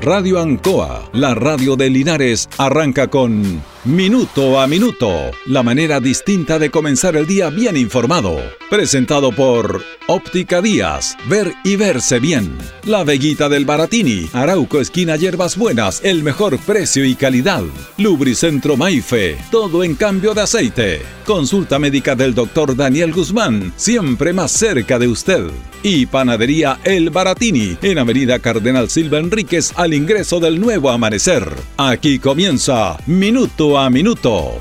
Radio Ancoa, la radio de Linares, arranca con Minuto a Minuto, la manera distinta de comenzar el día bien informado. Presentado por Óptica Díaz, ver y verse bien. La Veguita del Baratini, Arauco Esquina Hierbas Buenas, el mejor precio y calidad. Lubricentro Maife, todo en cambio de aceite. Consulta médica del doctor Daniel Guzmán, siempre más cerca de usted. Y Panadería El Baratini, en Avenida Cardenal Silva Enríquez, al ingreso del nuevo amanecer. Aquí comienza Minuto a Minuto.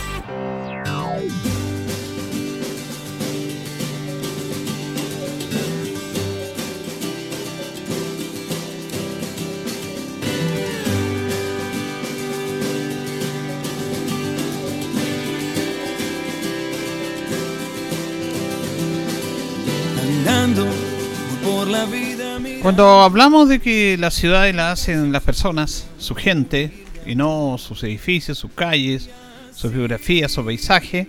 Cuando hablamos de que las ciudades las hacen las personas, su gente, y no sus edificios, sus calles, sus biografías, su paisaje,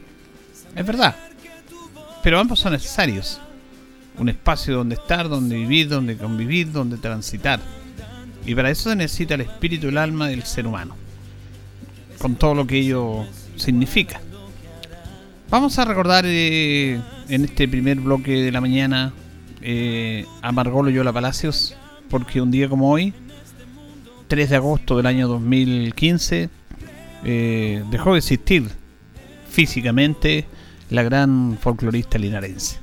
es verdad. Pero ambos son necesarios. Un espacio donde estar, donde vivir, donde convivir, donde transitar. Y para eso se necesita el espíritu y el alma del ser humano. Con todo lo que ello significa. Vamos a recordar eh, en este primer bloque de la mañana eh, a Loyola Palacios, porque un día como hoy, 3 de agosto del año 2015, eh, dejó de existir físicamente la gran folclorista linarense.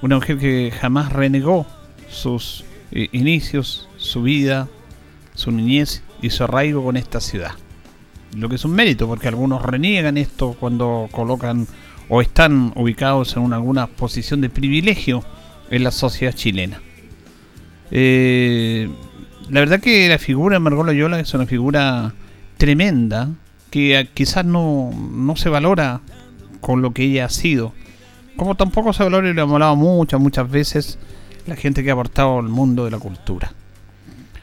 Una mujer que jamás renegó sus eh, inicios, su vida, su niñez y su arraigo con esta ciudad. Lo que es un mérito, porque algunos reniegan esto cuando colocan o están ubicados en alguna posición de privilegio en la sociedad chilena. Eh, la verdad que la figura de Margot Loyola es una figura tremenda que quizás no, no se valora con lo que ella ha sido. Como tampoco se valora y lo hemos hablado muchas, muchas veces la gente que ha aportado al mundo de la cultura.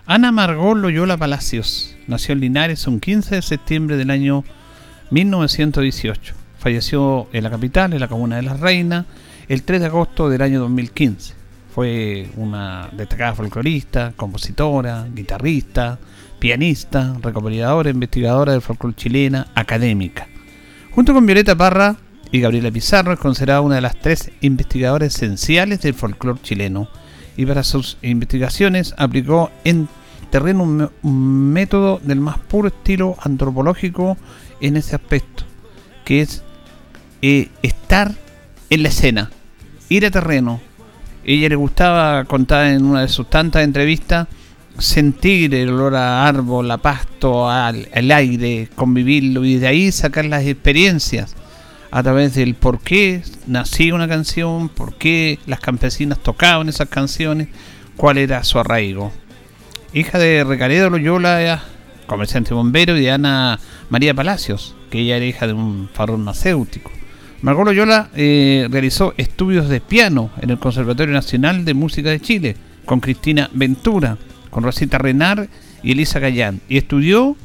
Ana Margot Loyola Palacios nació en Linares un 15 de septiembre del año 1918. Falleció en la capital, en la comuna de La Reina, el 3 de agosto del año 2015. Fue una destacada folclorista, compositora, guitarrista, pianista, recopiladora, investigadora del folclore chilena, académica. Junto con Violeta Parra y Gabriela Pizarro es considerada una de las tres investigadoras esenciales del folclore chileno y para sus investigaciones aplicó en terreno un, método del más puro estilo antropológico en ese aspecto, que es eh, estar en la escena, ir a terreno. Ella le gustaba contar en una de sus tantas entrevistas sentir el olor a árbol, a pasto, al, aire, convivirlo y de ahí sacar las experiencias a través del por qué nacía una canción, por qué las campesinas tocaban esas canciones, cuál era su arraigo. Hija de Recaredo Loyola, comerciante bombero, y de Ana María Palacios, que ella era hija de un farmacéutico. Margot Loyola eh, realizó estudios de piano en el Conservatorio Nacional de Música de Chile con Cristina Ventura, con Rosita Renar y Elisa Gallán y estudió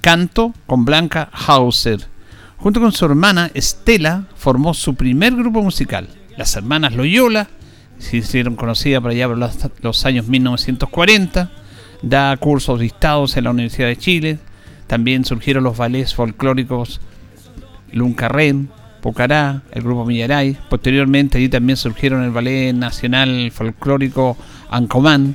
canto con Blanca Hauser. Junto con su hermana Estela formó su primer grupo musical. Las hermanas Loyola se hicieron conocidas por allá por los, años 1940. Da cursos listados en la Universidad de Chile. También surgieron los ballets folclóricos Luncarren, Pocará, el grupo Millaray. Posteriormente allí también surgieron el Ballet Nacional Folclórico Ancomán.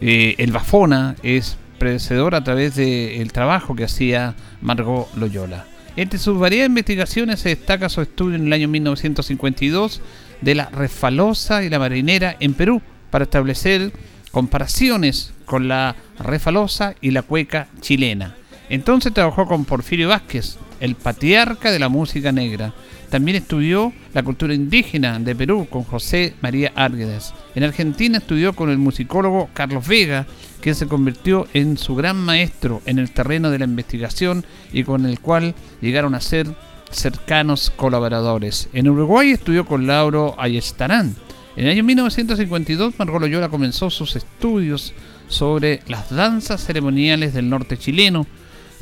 Eh, el Bafona es predecedor a través del trabajo que hacía Margot Loyola. Entre sus varias investigaciones se destaca su estudio en el año 1952 de la refalosa y la marinera en Perú para establecer comparaciones con la refalosa y la cueca chilena. Entonces trabajó con Porfirio Vázquez, el patriarca de la música negra. También estudió la cultura indígena de Perú con José María Árguedes. En Argentina estudió con el musicólogo Carlos Vega, quien se convirtió en su gran maestro en el terreno de la investigación y con el cual llegaron a ser cercanos colaboradores. En Uruguay estudió con Lauro Ayestarán. En el año 1952, Margot Loyola comenzó sus estudios sobre las danzas ceremoniales del norte chileno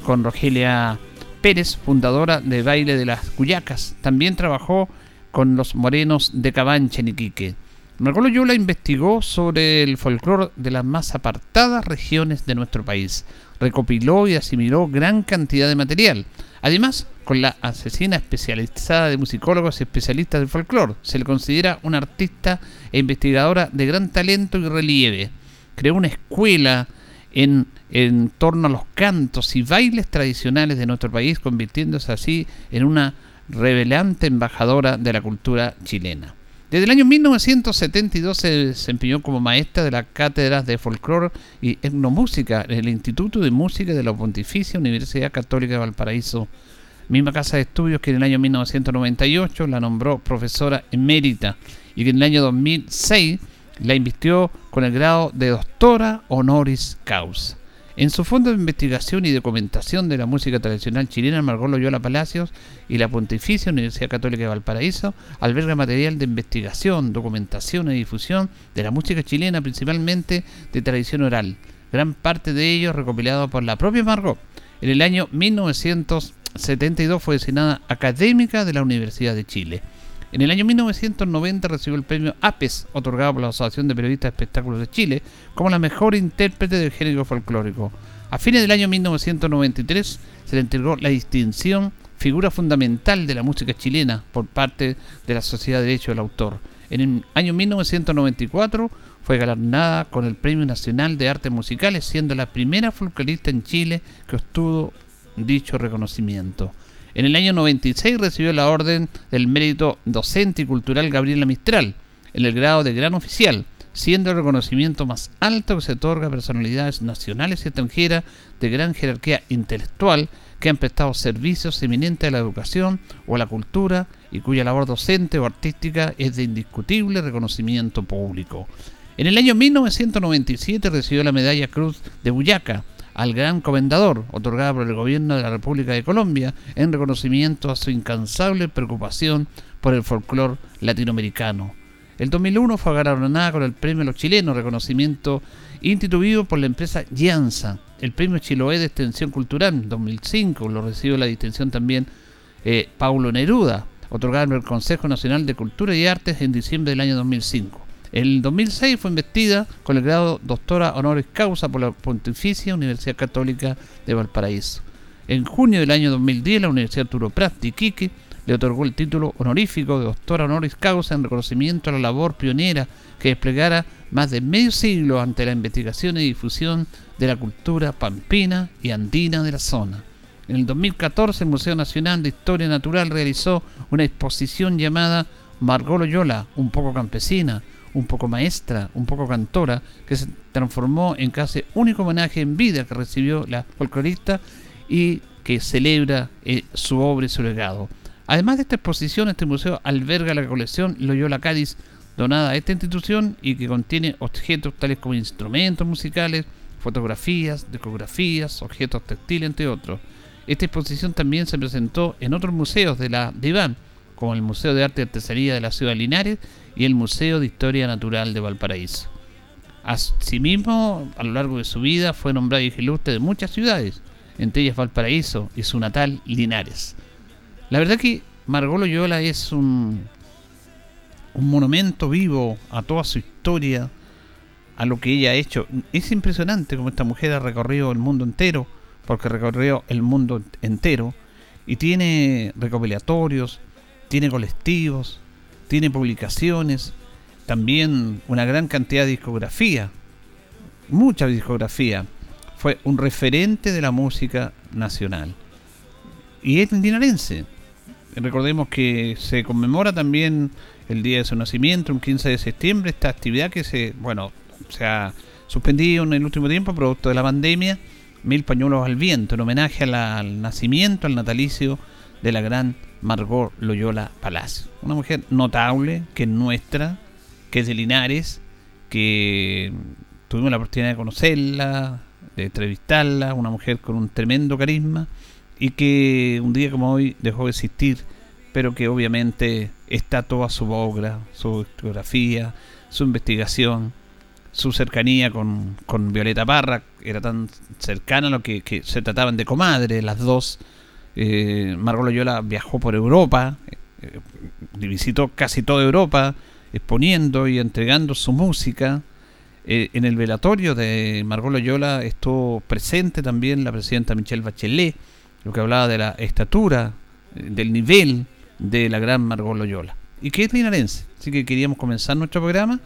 con Rogelia Pérez, fundadora de Baile de las Cuyacas. También trabajó con los morenos de Cabancha en Iquique. Margot Loyola investigó sobre el folclore de las más apartadas regiones de nuestro país. Recopiló y asimiló gran cantidad de material. Además, con la asesina especializada de musicólogos y especialistas del folclore, se le considera una artista e investigadora de gran talento y relieve. Creó una escuela en, en torno a los cantos y bailes tradicionales de nuestro país, convirtiéndose así en una revelante embajadora de la cultura chilena. Desde el año 1972 se desempeñó como maestra de las cátedras de folclore y etnomúsica en el Instituto de Música de la Pontificia Universidad Católica de Valparaíso, misma casa de estudios que en el año 1998 la nombró profesora emérita y que en el año 2006 la invistió con el grado de doctora honoris causa. En su fondo de investigación y documentación de la música tradicional chilena, Margot Loyola Palacios y la Pontificia Universidad Católica de Valparaíso alberga material de investigación, documentación y difusión de la música chilena, principalmente de tradición oral. Gran parte de ello recopilado por la propia Margot. En el año 1972 fue designada académica de la Universidad de Chile. En el año 1990 recibió el premio APES, otorgado por la Asociación de Periodistas de Espectáculos de Chile, como la mejor intérprete del género folclórico. A fines del año 1993 se le entregó la distinción figura fundamental de la música chilena por parte de la Sociedad de Derecho del Autor. En el año 1994 fue galardonada con el Premio Nacional de Artes Musicales, siendo la primera folclorista en Chile que obtuvo dicho reconocimiento. En el año 96 recibió la Orden del Mérito Docente y Cultural Gabriela Mistral, en el grado de gran oficial, siendo el reconocimiento más alto que se otorga a personalidades nacionales y extranjeras de gran jerarquía intelectual que han prestado servicios eminentes a la educación o a la cultura y cuya labor docente o artística es de indiscutible reconocimiento público. En el año 1997 recibió la Medalla Cruz de Buyaca, al Gran Comendador, otorgada por el Gobierno de la República de Colombia, en reconocimiento a su incansable preocupación por el folclore latinoamericano. El 2001 fue galardonada con el Premio Los Chilenos, reconocimiento instituido por la empresa Llanza. El Premio Chiloé de Extensión Cultural, en 2005, lo recibió la distinción también eh, Paulo Neruda, otorgada por el Consejo Nacional de Cultura y Artes en diciembre del año 2005. El 2006 fue investida con el grado doctora honoris causa por la Pontificia Universidad Católica de Valparaíso. En junio del año 2010 la Universidad Turoprat de Iquique le otorgó el título honorífico de doctora honoris causa en reconocimiento a la labor pionera que desplegara más de medio siglo ante la investigación y difusión de la cultura pampina y andina de la zona. En el 2014 el Museo Nacional de Historia Natural realizó una exposición llamada Margot Loyola, un poco campesina, un poco maestra, un poco cantora, que se transformó en casi único homenaje en vida que recibió la folclorista y que celebra eh, su obra y su legado. Además de esta exposición, este museo alberga la colección Loyola Cádiz, donada a esta institución y que contiene objetos tales como instrumentos musicales, fotografías, discografías, objetos textiles, entre otros. Esta exposición también se presentó en otros museos de la DIVAN, como el Museo de Arte y Artesanía de la Ciudad de Linares y el Museo de Historia Natural de Valparaíso. Asimismo, a lo largo de su vida fue nombrado ilustre de muchas ciudades, entre ellas Valparaíso y su natal Linares. La verdad que Margot Loyola es un, un monumento vivo a toda su historia, a lo que ella ha hecho. Es impresionante como esta mujer ha recorrido el mundo entero, porque recorrió el mundo entero, y tiene recopilatorios, tiene colectivos, tiene publicaciones, también una gran cantidad de discografía, mucha discografía. Fue un referente de la música nacional. Y es dinarense. Recordemos que se conmemora también el día de su nacimiento, un 15 de septiembre, esta actividad que se, bueno, se ha suspendido en el último tiempo producto de la pandemia, Mil Pañuelos al Viento, en homenaje al nacimiento, al natalicio de la gran Margot Loyola Palacio. Una mujer notable, que es nuestra, que es de Linares, que tuvimos la oportunidad de conocerla, de entrevistarla, una mujer con un tremendo carisma y que un día como hoy dejó de existir, pero que obviamente está toda su obra, su historiografía, su investigación, su cercanía con, con Violeta Parra, era tan cercana a lo que, que se trataban de comadre, las dos eh, Margot Loyola viajó por Europa, eh, visitó casi toda Europa, exponiendo y entregando su música. Eh, en el velatorio de Margot Loyola estuvo presente también la presidenta Michelle Bachelet, lo que hablaba de la estatura, eh, del nivel de la gran Margot Loyola. Y que es linarense. Así que queríamos comenzar nuestro programa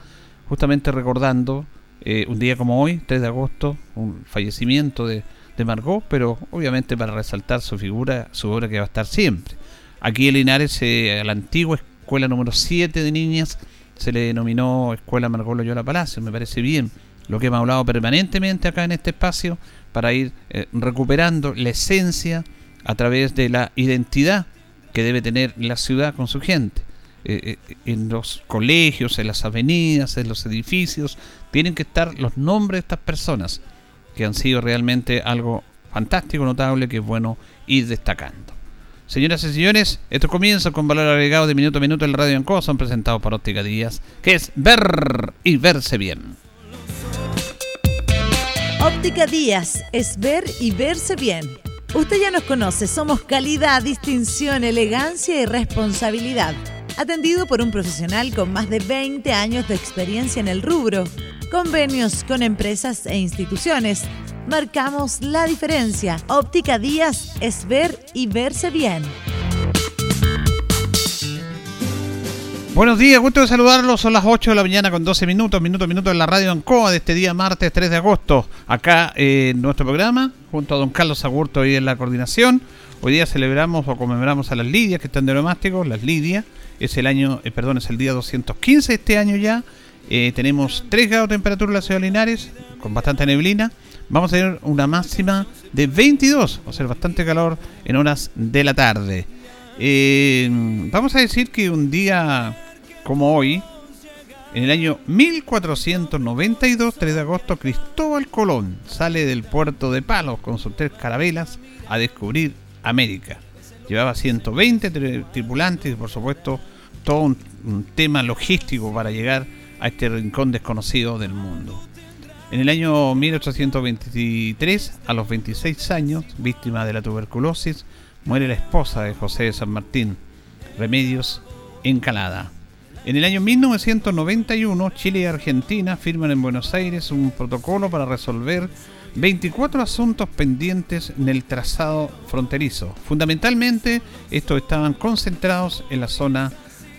justamente recordando eh, un día como hoy, 3 de agosto, un fallecimiento de, de Margot, pero obviamente para resaltar su figura, su obra que va a estar siempre. Aquí en Linares, a la antigua escuela número 7 de niñas, se le denominó Escuela Margot Loyola Palacio, me parece bien, lo que hemos hablado permanentemente acá en este espacio para ir eh, recuperando la esencia a través de la identidad que debe tener la ciudad con su gente. Eh, eh, en los colegios, en las avenidas, en los edificios, tienen que estar los nombres de estas personas que han sido realmente algo fantástico, notable, que es bueno ir destacando. Señoras y señores, esto comienza con valor agregado de minuto a minuto el Radio en son presentados por Óptica Díaz, que es ver y verse bien. Óptica Díaz es ver y verse bien. Usted ya nos conoce, somos calidad, distinción, elegancia y responsabilidad. Atendido por un profesional con más de 20 años de experiencia en el rubro, convenios con empresas e instituciones marcamos la diferencia. Óptica Díaz es ver y verse bien. Buenos días, gusto de saludarlos. Son las 8 de la mañana con 12 minutos, minuto a minuto en la radio Ancoa de este día martes 3 de agosto. Acá en nuestro programa, junto a don Carlos Agurto y en la coordinación. Hoy día celebramos o conmemoramos a las Lidias que están de. Las Lidias es el año, eh, perdón, es el día 215 este año ya. Eh, tenemos 3 grados de temperatura en la ciudad de Linares, con bastante neblina vamos a tener una máxima de 22, o sea, bastante calor en horas de la tarde. Eh, vamos a decir que un día como hoy, en el año 1492, 3 de agosto, Cristóbal Colón sale del puerto de Palos con sus tres carabelas a descubrir América. Llevaba 120 tripulantes y por supuesto todo un tema logístico para llegar a este rincón desconocido del mundo. En el año 1823, a los 26 años, víctima de la tuberculosis, muere la esposa de José de San Martín, Remedios Encalada. En el año 1991, Chile y Argentina firman en Buenos Aires un protocolo para resolver 24 asuntos pendientes en el trazado fronterizo. Fundamentalmente, estos estaban concentrados en la zona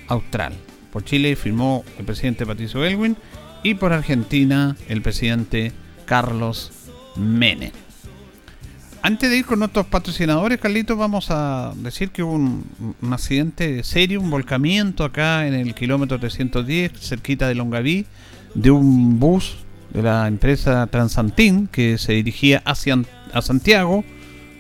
austral. Por Chile firmó el presidente Patricio Elwin y por Argentina el presidente Carlos Menem. Antes de ir con nuestros patrocinadores, Carlitos, vamos a decir que hubo un, accidente serio, un volcamiento acá en el kilómetro 310, cerquita de Longaví, de un bus de la empresa Transantín que se dirigía hacia a Santiago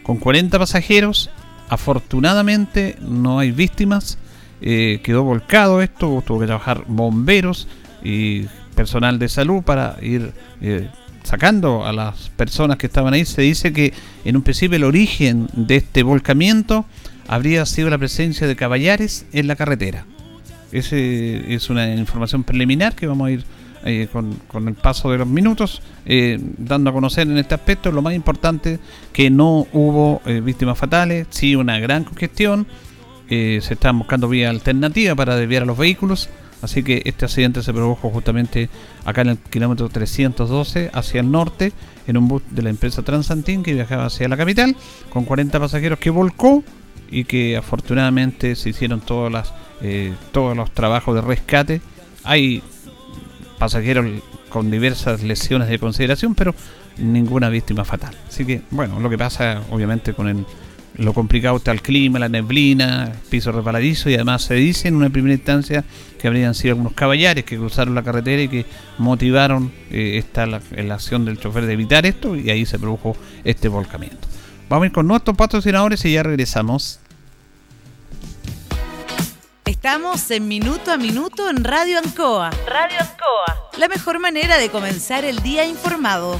con 40 pasajeros. Afortunadamente no hay víctimas, eh, quedó volcado esto, tuvo que trabajar bomberos y personal de salud para ir eh, sacando a las personas que estaban ahí. Se dice que en un principio el origen de este volcamiento habría sido la presencia de caballares en la carretera. Esa es una información preliminar que vamos a ir eh, con, el paso de los minutos dando a conocer en este aspecto. Lo más importante que no hubo víctimas fatales, sí una gran congestión. Se están buscando vías alternativas para desviar a los vehículos Así que este accidente se produjo justamente acá en el kilómetro 312 hacia el norte en un bus de la empresa Transantín que viajaba hacia la capital con 40 pasajeros que volcó y que afortunadamente se hicieron todas las, eh, todos los trabajos de rescate. Hay pasajeros con diversas lesiones de consideración, pero ninguna víctima fatal. Así que, bueno, lo que pasa obviamente con el lo complicado está el clima, la neblina, piso resbaladizo y además se dice en una primera instancia que habrían sido algunos caballares que cruzaron la carretera y que motivaron eh, esta la, acción del chofer de evitar esto y ahí se produjo este volcamiento. Vamos a ir con nuestros patrocinadores y ya regresamos. Estamos en Minuto a Minuto en Radio Ancoa. Radio Ancoa. La mejor manera de comenzar el día informado.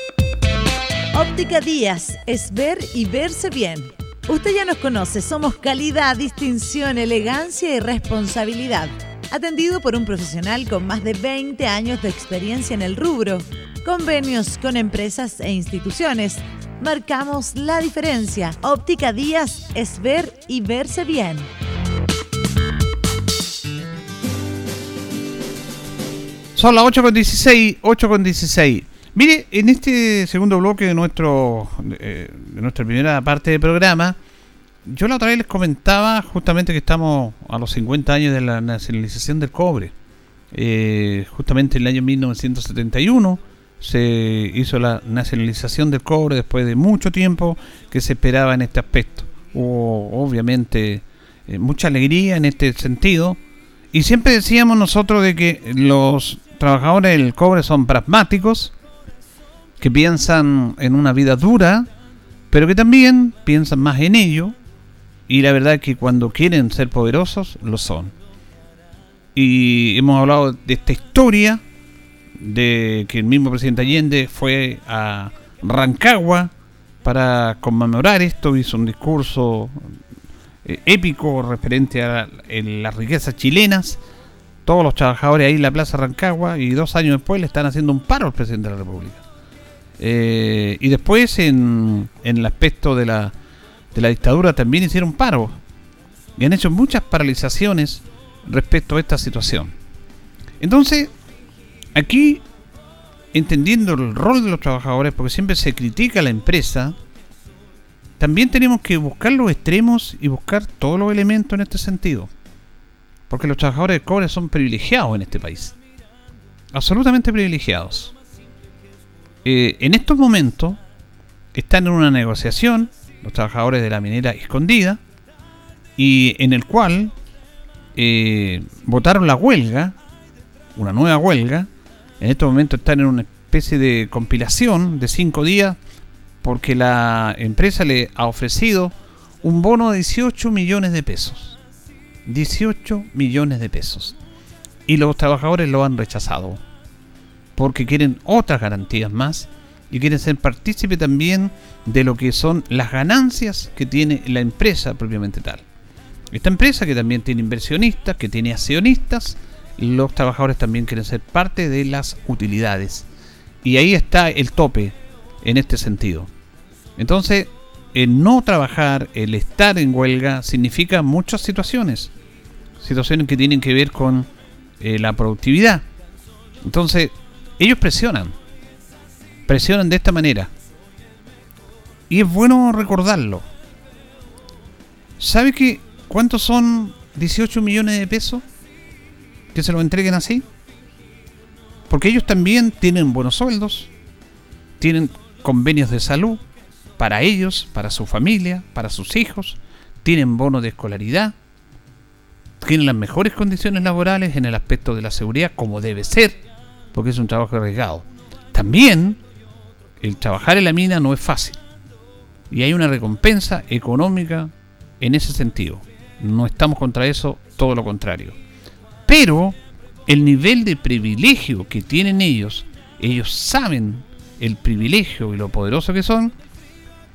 Óptica Díaz es ver y verse bien. Usted ya nos conoce, somos calidad, distinción, elegancia y responsabilidad atendido por un profesional con más de 20 años de experiencia en el rubro, convenios con empresas e instituciones. Marcamos la diferencia. Óptica Díaz es ver y verse bien. Son las 8.16, 8.16. Mire, en este segundo bloque de, nuestro, de nuestra primera parte del programa, yo la otra vez les comentaba justamente que estamos a los 50 años de la nacionalización del cobre. Eh, justamente en el año 1971 se hizo la nacionalización del cobre después de mucho tiempo que se esperaba en este aspecto. Hubo obviamente eh, mucha alegría en este sentido y siempre decíamos nosotros de que los trabajadores del cobre son pragmáticos, que piensan en una vida dura, pero que también piensan más en ello y la verdad es que cuando quieren ser poderosos, lo son. Y hemos hablado de esta historia, de que el mismo presidente Allende fue a Rancagua para conmemorar esto, hizo un discurso eh, épico referente a las riquezas chilenas. Todos los trabajadores ahí en la Plaza Rancagua y dos años después le están haciendo un paro al presidente de la República. Eh, y después en, en el aspecto de la de la dictadura también hicieron paro y han hecho muchas paralizaciones respecto a esta situación. Entonces, aquí, entendiendo el rol de los trabajadores, porque siempre se critica a la empresa, también tenemos que buscar los extremos y buscar todos los elementos en este sentido. Porque los trabajadores de cobre son privilegiados en este país. Absolutamente privilegiados. Eh, en estos momentos están en una negociación los trabajadores de la minera escondida, y en el cual eh, votaron la huelga, una nueva huelga, en este momento están en una especie de compilación de cinco días, porque la empresa le ha ofrecido un bono de 18 millones de pesos. 18 millones de pesos. Y los trabajadores lo han rechazado. Porque quieren otras garantías más y quieren ser partícipe también de lo que son las ganancias que tiene la empresa propiamente tal. Esta empresa que también tiene inversionistas, que tiene accionistas, los trabajadores también quieren ser parte de las utilidades. Y ahí está el tope en este sentido. Entonces, el no trabajar, el estar en huelga, significa muchas situaciones. Situaciones que tienen que ver con eh, la productividad. Entonces, ellos presionan presionan de esta manera. Y es bueno recordarlo. ¿Sabe que cuántos son 18 millones de pesos que se lo entreguen así? Porque ellos también tienen buenos sueldos, tienen convenios de salud para ellos, para su familia, para sus hijos, tienen bonos de escolaridad, tienen las mejores condiciones laborales en el aspecto de la seguridad como debe ser, porque es un trabajo arriesgado. También el trabajar en la mina no es fácil. Y hay una recompensa económica en ese sentido. No estamos contra eso, todo lo contrario. Pero el nivel de privilegio que tienen ellos, ellos saben el privilegio y lo poderoso que son,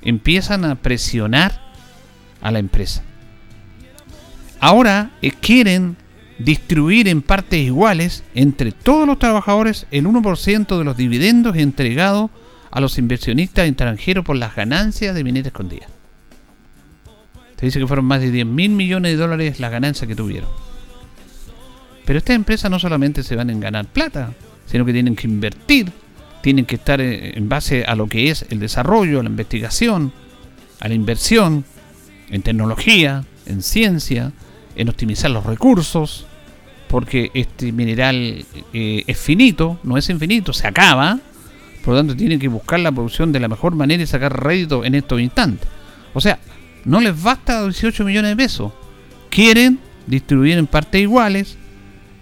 empiezan a presionar a la empresa. Ahora eh, quieren distribuir en partes iguales entre todos los trabajadores el 1% de los dividendos entregados a los inversionistas extranjeros por las ganancias de minera escondida. Se dice que fueron más de 10 mil millones de dólares las ganancias que tuvieron. Pero estas empresas no solamente se van a ganar plata, sino que tienen que invertir, tienen que estar en base a lo que es el desarrollo, la investigación, a la inversión, en tecnología, en ciencia, en optimizar los recursos. porque este mineral eh, es finito, no es infinito, se acaba, por lo tanto tienen que buscar la producción de la mejor manera y sacar rédito en estos instantes. O sea, no les basta 18 millones de pesos. Quieren distribuir en partes iguales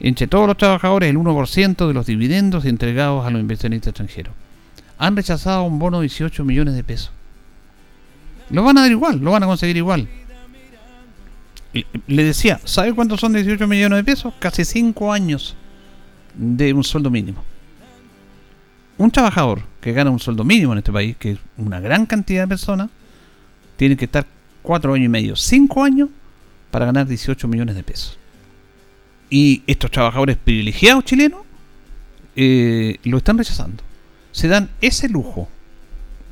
entre todos los trabajadores el 1% de los dividendos entregados a los inversionistas extranjeros. Han rechazado un bono de 18 millones de pesos. Lo van a dar igual, lo van a conseguir igual. Le decía, ¿sabe cuántos son 18 millones de pesos? Casi 5 años de un sueldo mínimo. Un trabajador que gana un sueldo mínimo en este país, que es una gran cantidad de personas, tiene que estar 4 años y medio, 5 años para ganar 18 millones de pesos. Y estos trabajadores privilegiados chilenos eh, lo están rechazando. Se dan ese lujo,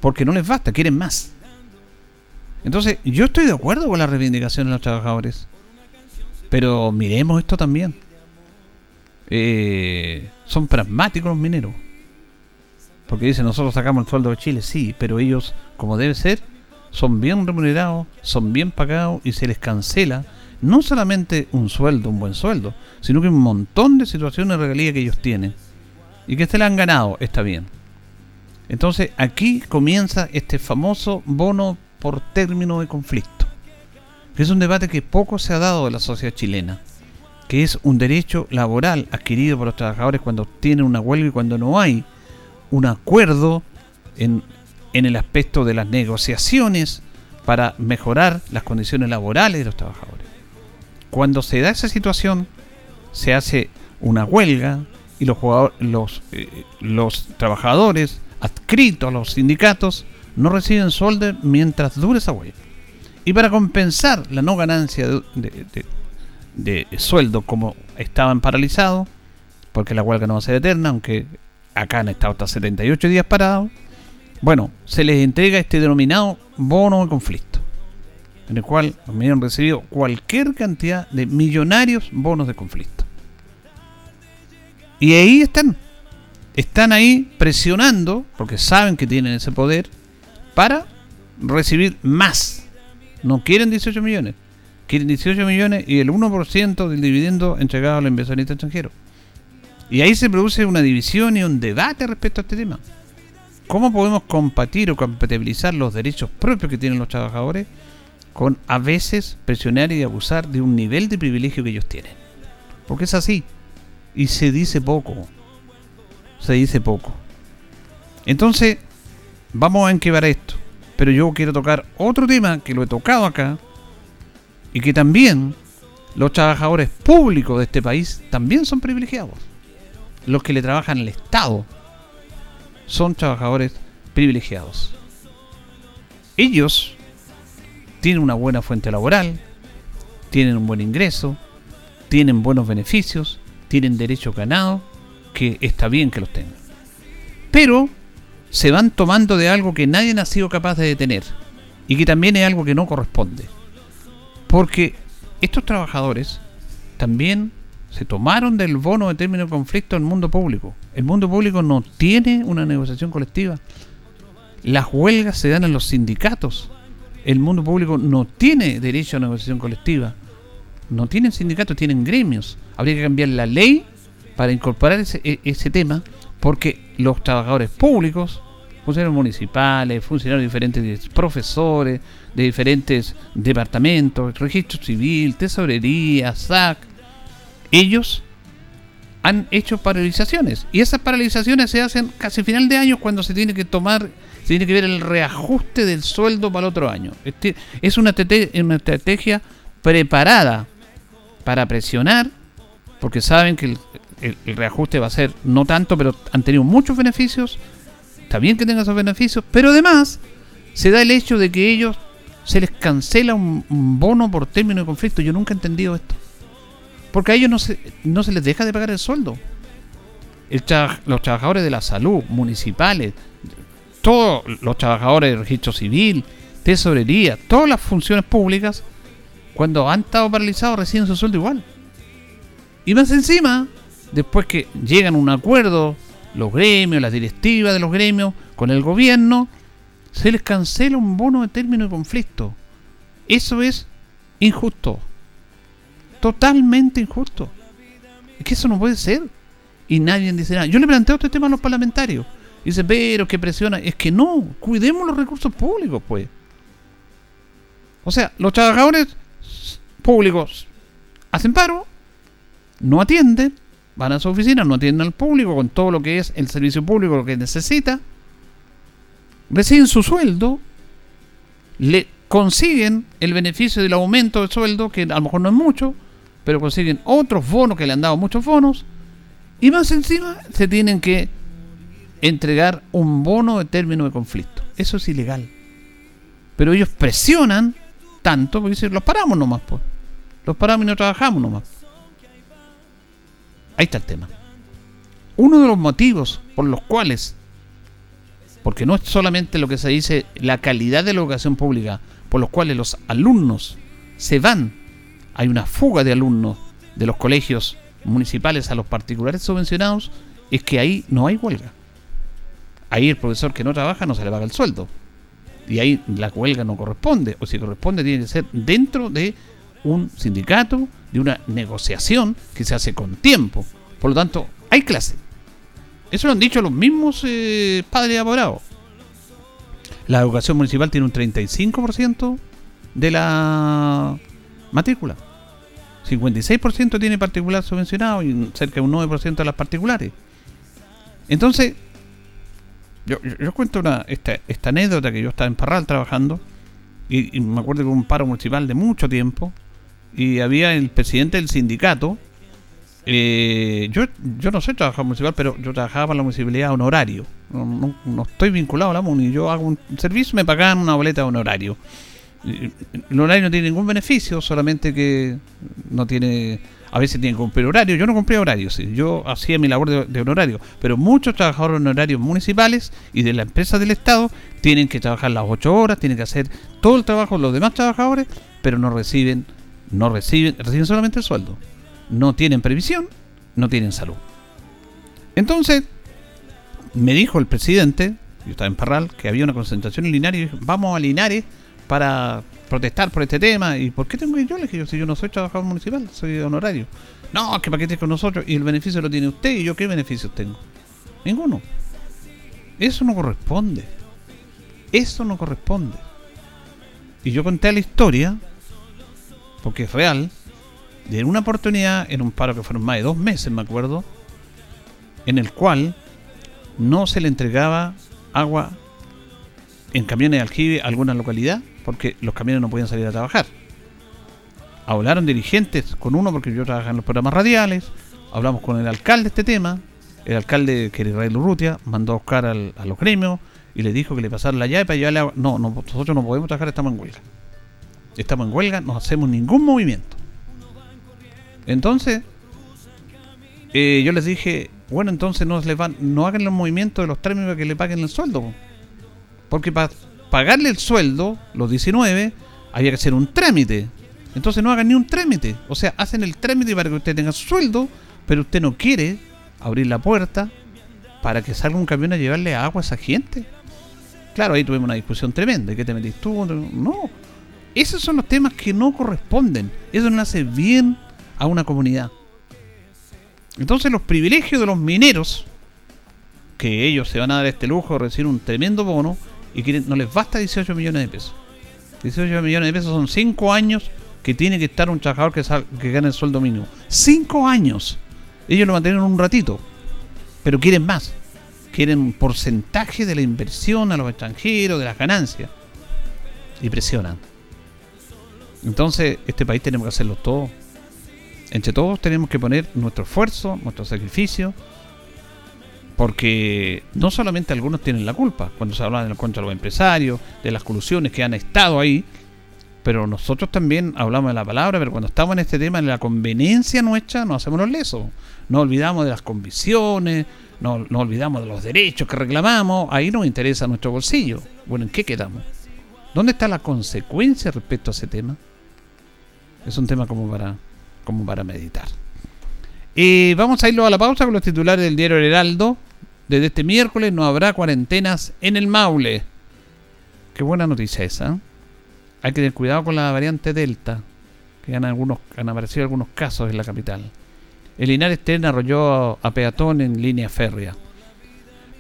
porque no les basta, quieren más. Entonces, yo estoy de acuerdo con la reivindicación de los trabajadores. Pero miremos esto también. Eh, son pragmáticos los mineros. Porque dicen, nosotros sacamos el sueldo de Chile, sí, pero ellos, como debe ser, son bien remunerados, son bien pagados y se les cancela no solamente un sueldo, un buen sueldo, sino que un montón de situaciones de regalía que ellos tienen. Y que se le han ganado, está bien. Entonces aquí comienza este famoso bono por término de conflicto, es un debate que poco se ha dado de la sociedad chilena, que es un derecho laboral adquirido por los trabajadores cuando tienen una huelga y cuando no hay un acuerdo en, en el aspecto de las negociaciones para mejorar las condiciones laborales de los trabajadores. Cuando se da esa situación, se hace una huelga y los, los, eh, los trabajadores adscritos a los sindicatos no reciben sueldo mientras dure esa huelga. Y para compensar la no ganancia de, sueldo como estaban paralizados, porque la huelga no va a ser eterna, aunque acá han estado hasta 78 días parados, bueno, se les entrega este denominado bono de conflicto, en el cual han recibido cualquier cantidad de millonarios bonos de conflicto. Y ahí están, están ahí presionando, porque saben que tienen ese poder, para recibir más. No quieren 18 millones, quieren 18 millones y el 1% del dividendo entregado al inversionista extranjero. Y ahí se produce una división y un debate respecto a este tema. ¿Cómo podemos compartir o compatibilizar los derechos propios que tienen los trabajadores con a veces presionar y abusar de un nivel de privilegio que ellos tienen? Porque es así. Y se dice poco. Se dice poco. Entonces, vamos a enquebar esto. Pero yo quiero tocar otro tema que lo he tocado acá y que también los trabajadores públicos de este país también son privilegiados. Los que le trabajan al Estado son trabajadores privilegiados. Ellos tienen una buena fuente laboral, tienen un buen ingreso, tienen buenos beneficios, tienen derechos ganados, que está bien que los tengan. Pero se van tomando de algo que nadie ha sido capaz de detener y que también es algo que no corresponde. Porque estos trabajadores también se tomaron del bono de término de conflicto el mundo público. El mundo público no tiene una negociación colectiva. Las huelgas se dan en los sindicatos. El mundo público no tiene derecho a negociación colectiva. No tienen sindicatos, tienen gremios. Habría que cambiar la ley para incorporar ese, e, ese tema porque los trabajadores públicos, funcionarios municipales, funcionarios diferentes, profesores de diferentes departamentos, registro civil, tesorería, SAC, ellos han hecho paralizaciones y esas paralizaciones se hacen casi final de año cuando se tiene que tomar, se tiene que ver el reajuste del sueldo para el otro año. Este, es una, una estrategia preparada para presionar, porque saben que el, el, reajuste va a ser no tanto, pero han tenido muchos beneficios. Está bien que tengan esos beneficios, pero además se da el hecho de que ellos se les cancela un, bono por término de conflicto. Yo nunca he entendido esto. Porque a ellos no se, no se les deja de pagar el sueldo. los trabajadores de la salud, municipales, todos los trabajadores de registro civil, tesorería, todas las funciones públicas, cuando han estado paralizados reciben su sueldo igual. Y más encima, después que llegan a un acuerdo, los gremios, las directivas de los gremios, con el gobierno, se les cancela un bono de término de conflicto. Eso es injusto. Totalmente injusto. Es que eso no puede ser. Y nadie dice nada. Yo le planteo este tema a los parlamentarios. Dice, pero que presiona. Es que no, cuidemos los recursos públicos, pues. O sea, los trabajadores públicos hacen paro, no atienden, van a su oficina, no atienden al público con todo lo que es el servicio público, lo que necesita, reciben su sueldo, le consiguen el beneficio del aumento de sueldo, que a lo mejor no es mucho, pero consiguen otros bonos que le han dado muchos bonos, y más encima se tienen que entregar un bono de término de conflicto. Eso es ilegal. Pero ellos presionan tanto porque dicen, los paramos nomás, pues. Los paramos y no trabajamos nomás. Ahí está el tema. Uno de los motivos por los cuales, porque no es solamente lo que se dice la calidad de la educación pública, por los cuales los alumnos se van, hay una fuga de alumnos de los colegios municipales a los particulares subvencionados, es que ahí no hay huelga. Ahí el profesor que no trabaja no se le paga el sueldo. Y ahí la huelga no corresponde, o si corresponde tiene que ser dentro de un sindicato, de una negociación que se hace con tiempo. Por lo tanto, hay clase. Eso lo han dicho los mismos eh, padres apoderados. La educación municipal tiene un 35% de la matrícula. 56% tiene particular subvencionado y cerca de un 9% de las particulares. Entonces, yo, cuento una, esta, esta, anécdota que yo estaba en Parral trabajando y, y, me acuerdo que un paro municipal de mucho tiempo y había el presidente del sindicato. Eh, yo, yo no soy trabajador municipal, pero yo trabajaba para la municipalidad honorario. No, no, estoy vinculado a la MUNI. Yo hago un servicio me pagaban una boleta de honorario. El honorario no tiene ningún beneficio, solamente que no tiene. A veces tiene que cumplir horario. Yo no cumplía horario, sí. Yo hacía mi labor de, de, honorario. Pero muchos trabajadores honorarios municipales y de la empresa del Estado tienen que trabajar las 8 horas, tienen que hacer todo el trabajo de los demás trabajadores, pero no reciben no reciben, reciben solamente el sueldo. No tienen previsión, no tienen salud. Entonces, me dijo el presidente, yo estaba en Parral, que había una concentración en Linares, vamos a Linares para protestar por este tema. ¿Y por qué tengo que yo? Le dije, si yo no soy trabajador municipal, soy honorario. No, que para qué estés con nosotros y el beneficio lo tiene usted y yo qué beneficios tengo. Ninguno. Eso no corresponde. Eso no corresponde. Y yo conté la historia porque es real, de una oportunidad, en un paro que fueron más de dos meses, me acuerdo, en el cual no se le entregaba agua en camiones de aljibe a alguna localidad, porque los camiones no podían salir a trabajar. Hablaron dirigentes con uno, porque yo trabajaba en los programas radiales, hablamos con el alcalde de este tema, el alcalde, que era Israel Urrutia, mandó a buscar al, a los gremios y le dijo que le pasara la llave para llevarle agua. No, no, nosotros no podemos trabajar, estamos en huelga estamos en huelga, no hacemos ningún movimiento. Entonces, eh, yo les dije, bueno, entonces no, les van, no hagan los movimientos de los términos para que le paguen el sueldo. Porque para pagarle el sueldo, los 19, había que hacer un trámite. Entonces no hagan ni un trámite. O sea, hacen el trámite para que usted tenga su sueldo, pero usted no quiere abrir la puerta para que salga un camión a llevarle agua a esa gente. Claro, ahí tuvimos una discusión tremenda. ¿Qué te metiste tú? No, esos son los temas que no corresponden. Eso no hace bien a una comunidad. Entonces los privilegios de los mineros, que ellos se van a dar este lujo de recibir un tremendo bono y que no les basta 18 millones de pesos. 18 millones de pesos son 5 años que tiene que estar un trabajador que, gane el sueldo mínimo. 5 años. Ellos lo mantienen un ratito, pero quieren más. Quieren un porcentaje de la inversión a los extranjeros, de las ganancias. Y presionan. Entonces, este país tenemos que hacerlo todo. Entre todos tenemos que poner nuestro esfuerzo, nuestro sacrificio, porque no solamente algunos tienen la culpa, cuando se habla de contra los empresarios, de las colusiones que han estado ahí, pero nosotros también hablamos de la palabra, pero cuando estamos en este tema, en la conveniencia nuestra, nos hacemos los lesos. No olvidamos de las convicciones, no, no olvidamos de los derechos que reclamamos, ahí nos interesa nuestro bolsillo. Bueno, ¿en qué quedamos? ¿Dónde está la consecuencia respecto a ese tema? Es un tema como para, como para meditar. Y vamos a irlo a la pausa con los titulares del diario Heraldo. Desde este miércoles no habrá cuarentenas en el Maule. Qué buena noticia esa. ¿eh? Hay que tener cuidado con la variante Delta, que han, algunos, aparecido algunos casos en la capital. El Linares Tren arrolló a peatón en línea férrea.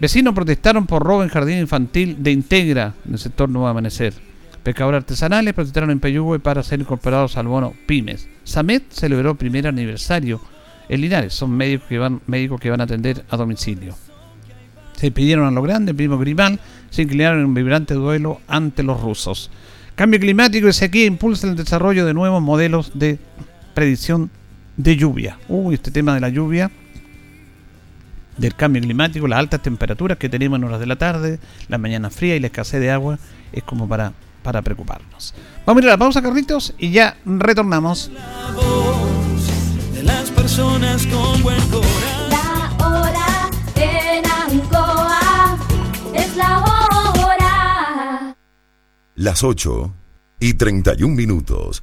Vecinos protestaron por robo en jardín infantil de Integra, en el sector Nuevo Amanecer. Pescadores artesanales protestaron en Peyúgue para ser incorporados al bono Pymes. Samet celebró primer aniversario. En Linares son médicos que van, médicos que van a atender a domicilio. Se pidieron a lo grande, primo Grimal se inclinaron en un vibrante duelo ante los rusos. Cambio climático y sequía impulsa el desarrollo de nuevos modelos de predicción de lluvia. Uy, este tema de la lluvia, del cambio climático, las altas temperaturas que tenemos en horas de la tarde, la mañana fría y la escasez de agua, es como para, para preocuparnos. Vamos a ir a la pausa, Carlitos, y ya retornamos. La de las personas con buen corazón. La hora en Ancoa es la hora. Las 8 y 31 minutos.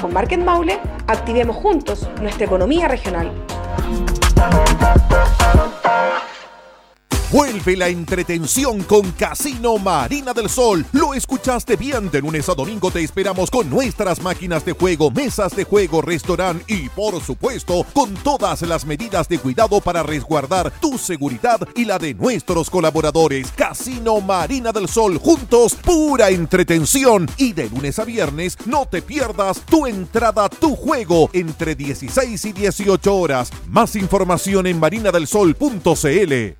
Con Market Maule, activemos juntos nuestra economía regional. Vuelve la entretención con Casino Marina del Sol. Lo escuchaste bien. De lunes a domingo te esperamos con nuestras máquinas de juego, mesas de juego, restaurante y, por supuesto, con todas las medidas de cuidado para resguardar tu seguridad y la de nuestros colaboradores. Casino Marina del Sol. Juntos, pura entretención. Y de lunes a viernes, no te pierdas tu entrada, tu juego entre 16 y 18 horas. Más información en marinadelsol.cl.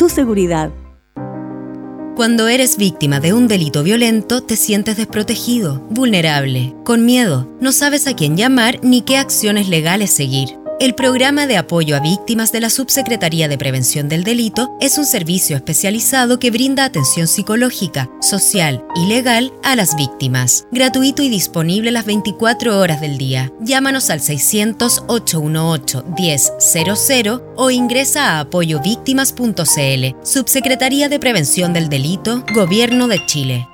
tu seguridad. Cuando eres víctima de un delito violento, te sientes desprotegido, vulnerable, con miedo, no sabes a quién llamar ni qué acciones legales seguir. El programa de apoyo a víctimas de la Subsecretaría de Prevención del Delito es un servicio especializado que brinda atención psicológica, social y legal a las víctimas. Gratuito y disponible las 24 horas del día. Llámanos al 600-818-1000 o ingresa a apoyovíctimas.cl. Subsecretaría de Prevención del Delito, Gobierno de Chile.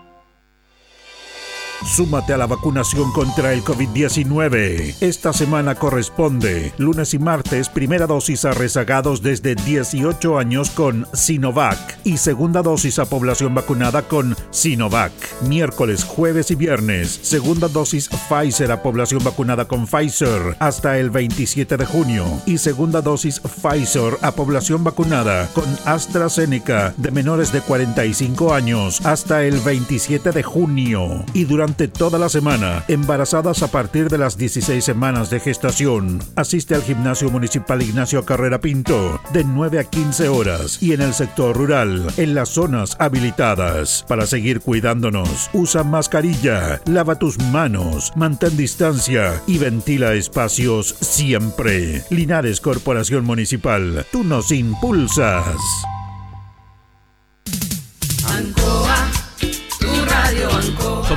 Súmate a la vacunación contra el COVID-19. Esta semana corresponde lunes y martes primera dosis a rezagados desde 18 años con Sinovac y segunda dosis a población vacunada con Sinovac. Miércoles, jueves y viernes segunda dosis Pfizer a población vacunada con Pfizer hasta el 27 de junio y segunda dosis Pfizer a población vacunada con AstraZeneca de menores de 45 años hasta el 27 de junio y durante durante toda la semana, embarazadas a partir de las 16 semanas de gestación. Asiste al Gimnasio Municipal Ignacio Carrera Pinto de 9 a 15 horas y en el sector rural, en las zonas habilitadas. Para seguir cuidándonos, usa mascarilla, lava tus manos, mantén distancia y ventila espacios siempre. Linares Corporación Municipal, tú nos impulsas.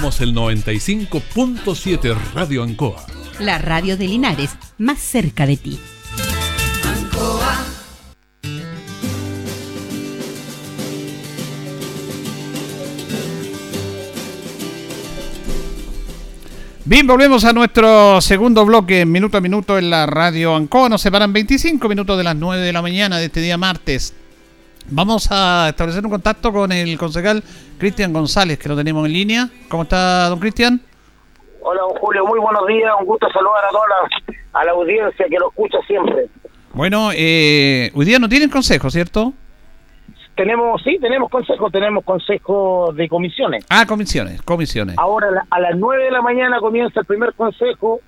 Somos el 95.7 Radio Ancoa. La radio de Linares, más cerca de ti. Bien, volvemos a nuestro segundo bloque, minuto a minuto en la radio Ancoa. Nos separan 25 minutos de las 9 de la mañana de este día martes Vamos a establecer un contacto con el concejal Cristian González, que lo tenemos en línea. ¿Cómo está, don Cristian? Hola, don Julio, muy buenos días. Un gusto saludar a toda la, a la audiencia que lo escucha siempre. Bueno, eh, hoy día no tienen consejo, ¿cierto? Tenemos, sí, tenemos consejo, tenemos consejo de comisiones. Ah, comisiones, comisiones. Ahora a, la- a las 9 de la mañana comienza el primer consejo,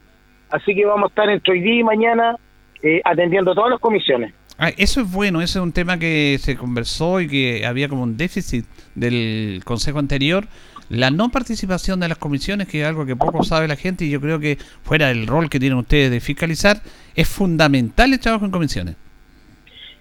así que vamos a estar entre hoy día y mañana eh, atendiendo todas las comisiones. Ah, eso es bueno, ese es un tema que se conversó y que había como un déficit del consejo anterior. La no participación de las comisiones, que es algo que poco sabe la gente, y yo creo que fuera del rol que tienen ustedes de fiscalizar, es fundamental el trabajo en comisiones.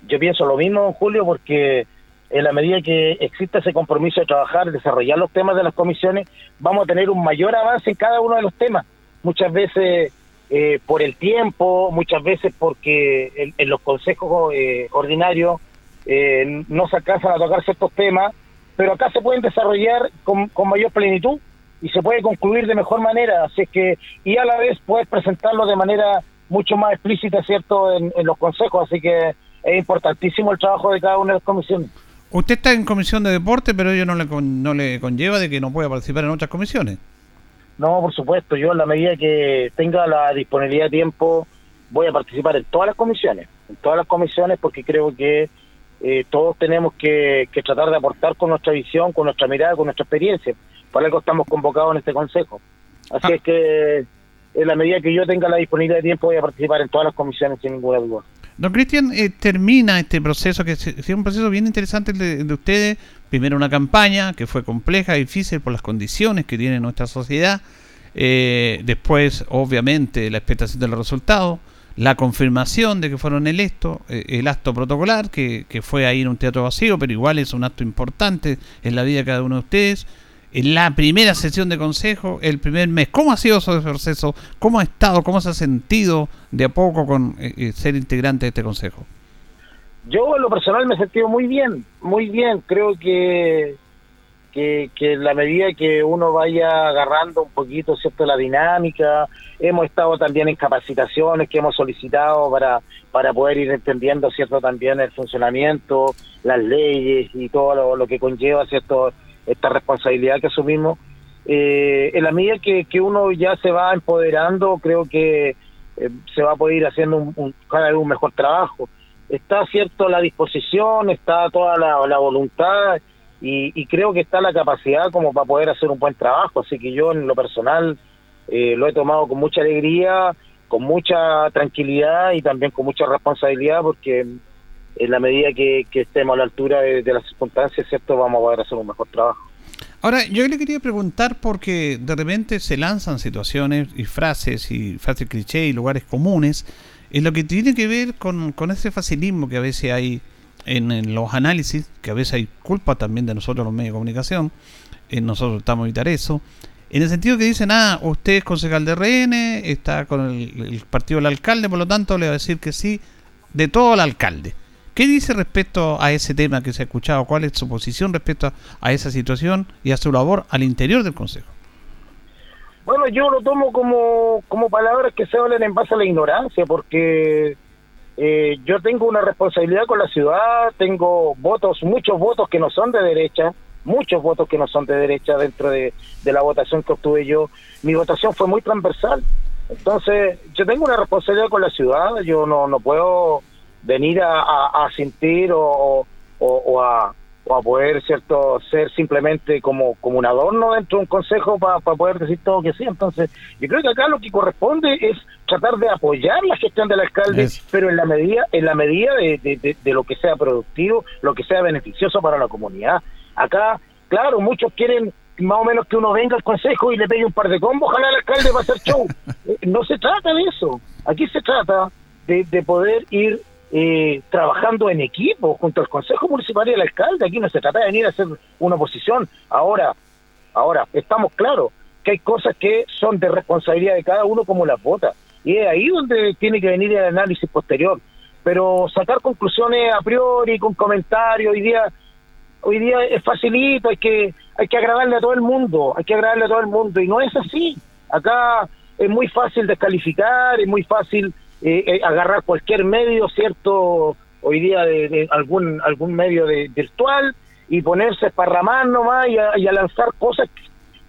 Yo pienso lo mismo, Julio, porque en la medida que exista ese compromiso de trabajar, desarrollar los temas de las comisiones, vamos a tener un mayor avance en cada uno de los temas. Muchas veces eh, por el tiempo, muchas veces porque en, los consejos eh, ordinarios eh, no se alcanzan a tocar ciertos temas, pero acá se pueden desarrollar con, con mayor plenitud y se puede concluir de mejor manera, así que y a la vez puedes presentarlo de manera mucho más explícita, cierto, en, en los consejos, así que es importantísimo el trabajo de cada una de las comisiones. Usted está en comisión de deporte, pero ello no le, con- no le conlleva de que no pueda participar en otras comisiones. No, por supuesto, yo en la medida que tenga la disponibilidad de tiempo voy a participar en todas las comisiones, en todas las comisiones porque creo que eh, todos tenemos que, que tratar de aportar con nuestra visión, con nuestra mirada, con nuestra experiencia. Por algo estamos convocados en este consejo. Así es que en la medida que yo tenga la disponibilidad de tiempo voy a participar en todas las comisiones sin ninguna duda. Don Cristian, eh, termina este proceso, que es, es un proceso bien interesante el de, de ustedes. Primero una campaña que fue compleja, difícil por las condiciones que tiene nuestra sociedad. Eh, después, obviamente, la expectación de los resultados. La confirmación de que fueron electos. eh, el acto protocolar, que, que fue ahí en un teatro vacío, pero igual es un acto importante en la vida de cada uno de ustedes. En la primera sesión de consejo, el primer mes. ¿Cómo ha sido ese proceso? ¿Cómo ha estado? ¿Cómo se ha sentido de a poco con eh, eh, ser integrante de este consejo? Yo en lo personal me he sentido muy bien, muy bien. Creo que, que, en la medida que uno vaya agarrando un poquito cierto la dinámica, hemos estado también en capacitaciones que hemos solicitado para, para poder ir entendiendo cierto también el funcionamiento, las leyes y todo lo, lo que conlleva cierto esta responsabilidad que asumimos. Eh, en la medida que, que uno ya se va empoderando, creo que eh, se va a poder ir haciendo un- cada vez un mejor trabajo está cierto la disposición, está toda la, voluntad y, creo que está la capacidad como para poder hacer un buen trabajo. Así que yo en lo personal eh, lo he tomado con mucha alegría, con mucha tranquilidad y también con mucha responsabilidad porque en la medida que, estemos a la altura de, de las circunstancias, cierto, vamos a poder hacer un mejor trabajo. Ahora, yo le quería preguntar porque de repente se lanzan situaciones y frases y frases cliché y lugares comunes en lo que tiene que ver con, con ese facilismo que a veces hay en, los análisis, que a veces hay culpa también de nosotros los medios de comunicación, nosotros estamos a evitar eso, en el sentido que dicen, ah, usted es concejal de RN, está con el, el partido del alcalde, por lo tanto le va a decir que sí de todo al alcalde. ¿Qué dice respecto a ese tema que se ha escuchado? ¿Cuál es su posición respecto a esa situación y a su labor al interior del Consejo? Bueno, yo lo tomo como, como palabras que se hablan en base a la ignorancia, porque eh, yo tengo una responsabilidad con la ciudad, tengo votos, muchos votos que no son de derecha, muchos votos que no son de derecha dentro de, la votación que obtuve yo. Mi votación fue muy transversal. Entonces, yo tengo una responsabilidad con la ciudad, yo no, no puedo venir a, a, sentir o, o a, o a poder cierto ser simplemente como, como un adorno dentro de un consejo para poder decir todo que sí. Entonces, yo creo que acá lo que corresponde es tratar de apoyar la gestión del alcalde, pero en la medida, en la medida de, de, de- de lo que sea productivo, lo que sea beneficioso para la comunidad. Acá, claro, muchos quieren más o menos que uno venga al consejo y le pegue un par de combos, ojalá el alcalde va a hacer show. Eh, no se trata de eso. Aquí se trata de, de poder ir eh, trabajando en equipo junto al Consejo Municipal y el alcalde. Aquí no se trata de venir a hacer una oposición. Ahora, ahora estamos claros que hay cosas que son de responsabilidad de cada uno como las votas. Y es ahí donde tiene que venir el análisis posterior. Pero sacar conclusiones a priori, con comentarios, hoy día hoy día es facilito, hay que hay que agradarle a todo el mundo, hay que agradarle a todo el mundo y no es así. Acá es muy fácil descalificar, es muy fácil eh, eh, agarrar cualquier medio, cierto, hoy día de, algún algún medio de, virtual y ponerse a esparramar nomás y a, y a lanzar cosas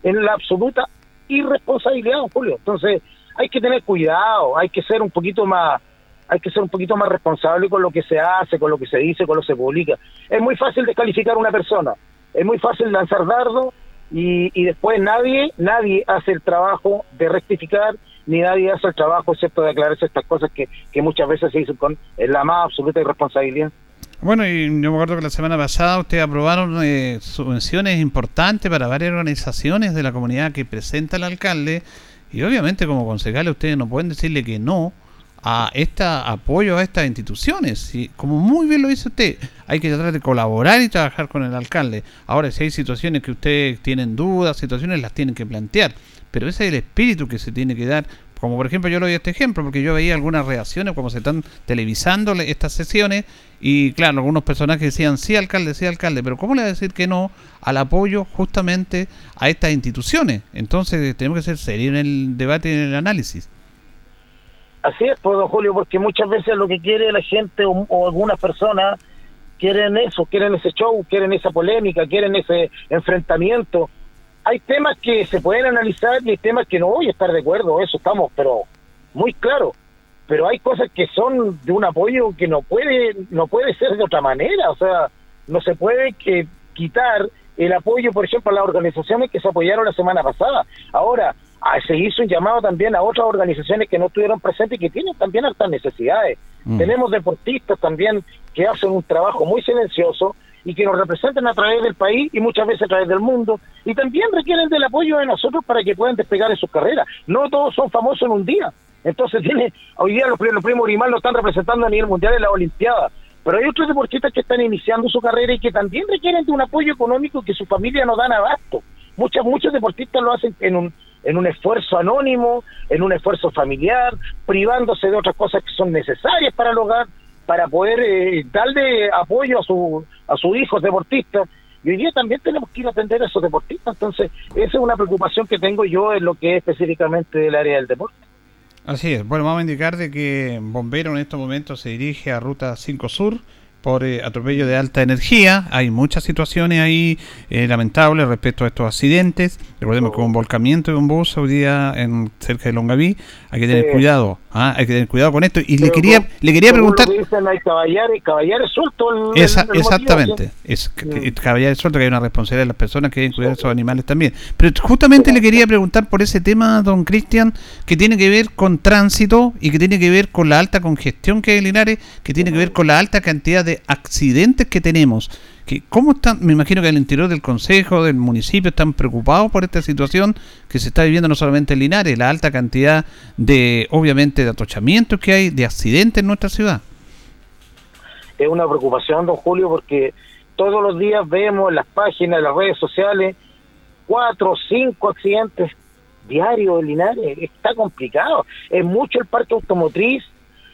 en la absoluta irresponsabilidad, Julio. Entonces, hay que tener cuidado, hay que ser un poquito más hay que ser un poquito más responsable con lo que se hace, con lo que se dice, con lo que se publica. Es muy fácil descalificar a una persona, es muy fácil lanzar dardo y, y después nadie, nadie hace el trabajo de rectificar, ni nadie hace el trabajo excepto de aclararse estas cosas que, que muchas veces se dicen con la más absoluta irresponsabilidad. Bueno, y yo me acuerdo que la semana pasada ustedes aprobaron eh, subvenciones importantes para varias organizaciones de la comunidad que presenta el alcalde y obviamente como concejales ustedes no pueden decirle que no a este apoyo a estas instituciones. Y como muy bien lo dice usted, hay que tratar de colaborar y trabajar con el alcalde. Ahora, si hay situaciones que ustedes tienen dudas, situaciones las tienen que plantear, pero ese es el espíritu que se tiene que dar. Como por ejemplo yo lo doy este ejemplo, porque yo veía algunas reacciones como se están televisando estas sesiones y claro, algunos personajes decían sí alcalde, sí alcalde, pero ¿cómo le va a decir que no al apoyo justamente a estas instituciones? Entonces tenemos que ser serios en el debate y en el análisis. Así es, pues, don Julio, porque muchas veces lo que quiere la gente o, algunas personas quieren eso, quieren ese show, quieren esa polémica, quieren ese enfrentamiento. Hay temas que se pueden analizar y hay temas que no voy a estar de acuerdo, eso estamos, pero muy claro. Pero hay cosas que son de un apoyo que no puede, no puede ser de otra manera, o sea, no se puede que quitar el apoyo, por ejemplo, a las organizaciones que se apoyaron la semana pasada. Ahora, Ah, se hizo un llamado también a otras organizaciones que no estuvieron presentes y que tienen también altas necesidades. Mm. Tenemos deportistas también que hacen un trabajo muy silencioso y que nos representan a través del país y muchas veces a través del mundo y también requieren del apoyo de nosotros para que puedan despegar en sus carreras. No todos son famosos en un día. Entonces tiene hoy día los, los primos Urimal lo están representando a nivel mundial en la Olimpiada. Pero hay otros deportistas que están iniciando su carrera y que también requieren de un apoyo económico que su familia no dan abasto. Muchos, muchos deportistas lo hacen en un, en un esfuerzo anónimo, en un esfuerzo familiar, privándose de otras cosas que son necesarias para el hogar, para poder eh, darle apoyo a su a sus hijos deportistas. Y hoy día también tenemos que ir a atender a esos deportistas. Entonces, esa es una preocupación que tengo yo en lo que es específicamente del área del deporte. Así es. Bueno, vamos a indicar de que Bombero en estos momentos se dirige a Ruta 5 Sur por eh, atropello de alta energía. Hay muchas situaciones ahí eh, lamentables respecto a estos accidentes. Recordemos que un volcamiento de un bus hoy día en, cerca de Longaví. Hay que tener cuidado. ¿ah? Hay que tener cuidado con esto. Y le quería le quería preguntar... exactamente. Es caballar suelto que hay una responsabilidad de las personas que deben cuidar a esos animales también. Pero justamente le quería preguntar por ese tema, don Cristian, que tiene que ver con tránsito y que tiene que ver con la alta congestión que hay en Linares, que tiene que ver con la alta cantidad de accidentes que tenemos. Que, ¿Cómo están? Me imagino que el interior del Consejo, del municipio, están preocupados por esta situación que se está viviendo no solamente en Linares, la alta cantidad de, obviamente, de atochamientos que hay, de accidentes en nuestra ciudad. Es una preocupación, don Julio, porque todos los días vemos en las páginas, en las redes sociales, cuatro o cinco accidentes diarios en Linares. Está complicado. Es mucho el parque automotriz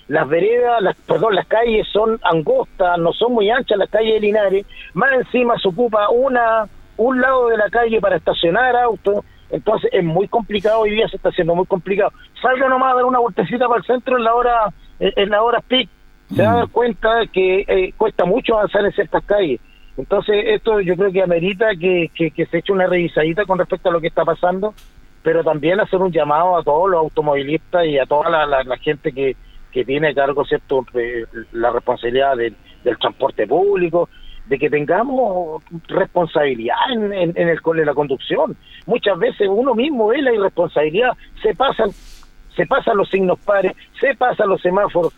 las veredas, las, perdón, las calles son angostas, no son muy anchas las calles de Linares, más encima se ocupa una un lado de la calle para estacionar autos, entonces es muy complicado, hoy día se está haciendo muy complicado. Salga nomás a dar una vueltecita para el centro en la hora en la hora peak, se va a dar cuenta que eh, cuesta mucho avanzar en ciertas calles. Entonces esto yo creo que amerita que, que, se eche una revisadita con respecto a lo que está pasando, pero también hacer un llamado a todos los automovilistas y a toda la gente que, que tiene a cargo cierto eh, la responsabilidad del, transporte público de que tengamos responsabilidad en, en, el en la conducción. Muchas veces uno mismo ve la irresponsabilidad se pasan se pasan los signos pares se pasan los semáforos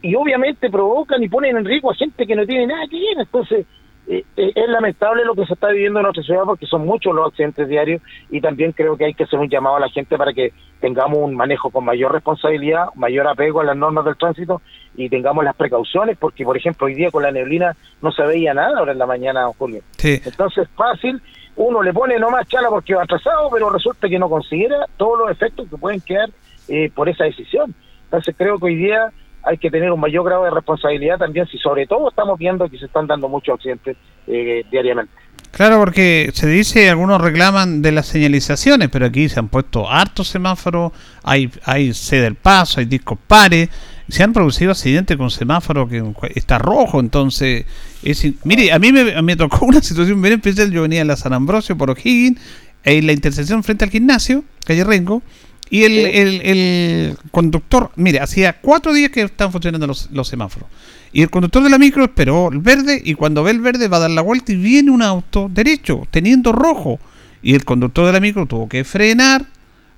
y obviamente provocan y ponen en riesgo a gente que no tiene nada que ver. Entonces eh, eh, es lamentable lo que se está viviendo en nuestra ciudad porque son muchos los accidentes diarios y también creo que hay que hacer un llamado a la gente para que tengamos un manejo con mayor responsabilidad, mayor apego a las normas del tránsito y tengamos las precauciones porque, por ejemplo, hoy día con la neblina no se veía nada ahora en la mañana, Julio. Entonces, fácil, uno le pone nomás chala porque va atrasado, pero resulta que no considera todos los efectos que pueden quedar eh, por esa decisión. Entonces, creo que hoy día hay que tener un mayor grado de responsabilidad también si sobre todo estamos viendo que se están dando muchos accidentes eh, diariamente. Claro, porque se dice, algunos reclaman de las señalizaciones, pero aquí se han puesto hartos semáforos, hay, hay C del paso, hay discos pares, se han producido accidentes con semáforo que está rojo, entonces, es, mire, a mí me, me tocó una situación bien especial, yo venía en la San Ambrosio por O'Higgins, en la intersección frente al gimnasio, calle Rengo, y el, el, el, conductor, mire, hacía cuatro días que están funcionando los, los semáforos. Y el conductor de la micro esperó el verde y cuando ve el verde va a dar la vuelta y viene un auto derecho, teniendo rojo. Y el conductor de la micro tuvo que frenar.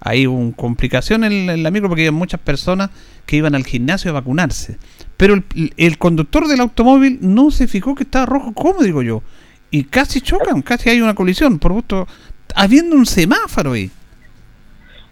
Hay una complicación en, la micro porque había muchas personas que iban al gimnasio a vacunarse. Pero el, el, conductor del automóvil no se fijó que estaba rojo, ¿cómo digo yo? Y casi chocan, casi hay una colisión, por gusto, habiendo un semáforo ahí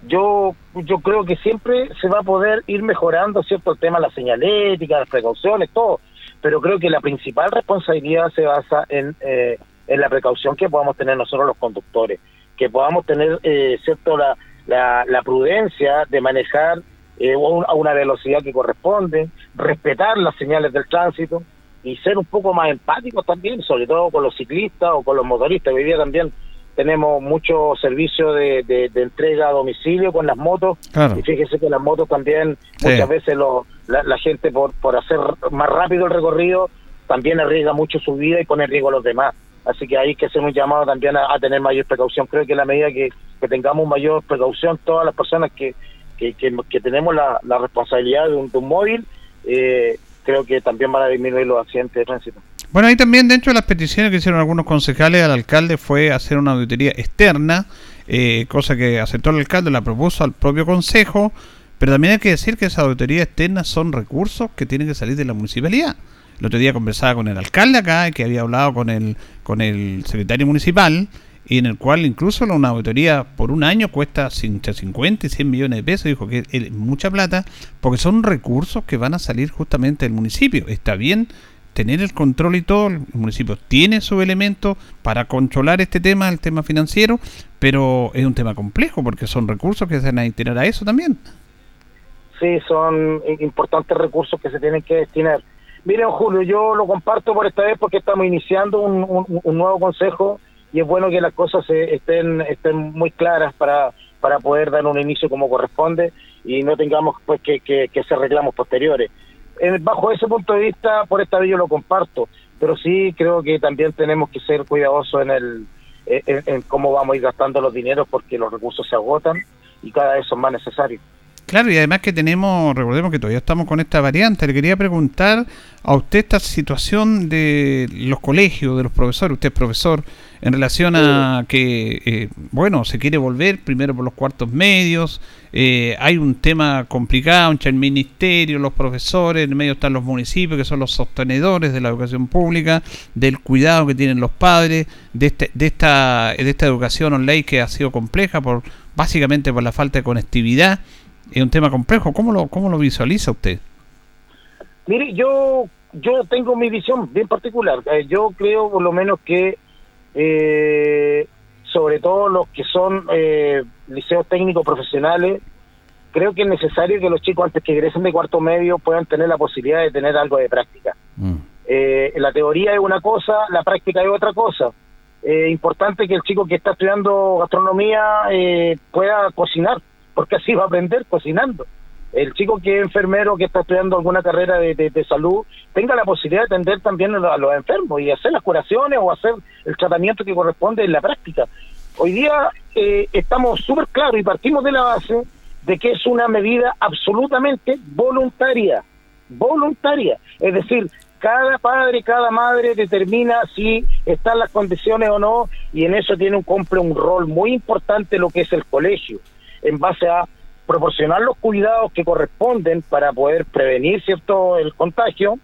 yo yo creo que siempre se va a poder ir mejorando cierto el tema de la señalética, las precauciones, todo, pero creo que la principal responsabilidad se basa en, eh, en la precaución que podamos tener nosotros los conductores, que podamos tener eh, cierto la, la, la, prudencia de manejar eh, a una velocidad que corresponde, respetar las señales del tránsito y ser un poco más empáticos también, sobre todo con los ciclistas o con los motoristas. Hoy día también tenemos mucho servicio de, de, entrega a domicilio con las motos. Y fíjese que las motos también muchas veces lo, la, gente por, por hacer más rápido el recorrido también arriesga mucho su vida y pone en riesgo a los demás. Así que ahí hay que hacer un llamado también a, tener mayor precaución. Creo que a la medida que, que, tengamos mayor precaución todas las personas que, que, que, tenemos la, la responsabilidad de un, de un móvil eh, creo que también van a disminuir los accidentes de tránsito bueno, ahí también dentro de las peticiones que hicieron algunos concejales al alcalde fue hacer una auditoría externa, eh, cosa que aceptó el alcalde, la propuso al propio consejo, pero también hay que decir que esas auditorías externas son recursos que tienen que salir de la municipalidad. El otro día conversaba con el alcalde acá, que había hablado con el, con el secretario municipal, y en el cual incluso una auditoría por un año cuesta entre 50 y 100 millones de pesos, dijo que es mucha plata, porque son recursos que van a salir justamente del municipio. Está bien tener el control y todo, el municipio tiene su elemento para controlar este tema, el tema financiero, pero es un tema complejo porque son recursos que se van a destinar a eso también. Sí, son importantes recursos que se tienen que destinar. Miren, Julio, yo lo comparto por esta vez porque estamos iniciando un, nuevo consejo y es bueno que las cosas estén, estén muy claras para, para poder dar un inicio como corresponde y no tengamos pues que, que hacer reclamos posteriores bajo ese punto de vista, por esta vez yo lo comparto, pero sí creo que también tenemos que ser cuidadosos en el en, cómo vamos a ir gastando los dineros porque los recursos se agotan y cada vez son más necesarios. Claro, y además que tenemos, recordemos que todavía estamos con esta variante. Le quería preguntar a usted esta situación de los colegios, de los profesores, usted es profesor, en relación a que, eh, bueno, se quiere volver primero por los cuartos medios, eh, hay un tema complicado entre el ministerio, los profesores, en el medio están los municipios, que son los sostenedores de la educación pública, del cuidado que tienen los padres, de, este, de, esta, de esta educación online que ha sido compleja por básicamente por la falta de conectividad es un tema complejo. ¿Cómo lo, cómo lo visualiza usted? Mire, yo, yo tengo mi visión bien particular. Eh, yo creo por lo menos que eh, sobre todo los que son eh, liceos técnicos profesionales, creo que es necesario que los chicos antes que ingresen de cuarto medio puedan tener la posibilidad de tener algo de práctica. Mm. la teoría es una cosa, la práctica es otra cosa. Es importante que el chico que está estudiando gastronomía pueda cocinar porque así va a aprender cocinando. El chico que es enfermero, que está estudiando alguna carrera de, salud, tenga la posibilidad de atender también a los, enfermos y hacer las curaciones o hacer el tratamiento que corresponde en la práctica. Hoy día eh, estamos súper claros y partimos de la base de que es una medida absolutamente voluntaria, voluntaria. Es decir, cada padre, cada madre determina si están las condiciones o no y en eso tiene un, cumple un rol muy importante lo que es el colegio en base a proporcionar los cuidados que corresponden para poder prevenir cierto el contagio.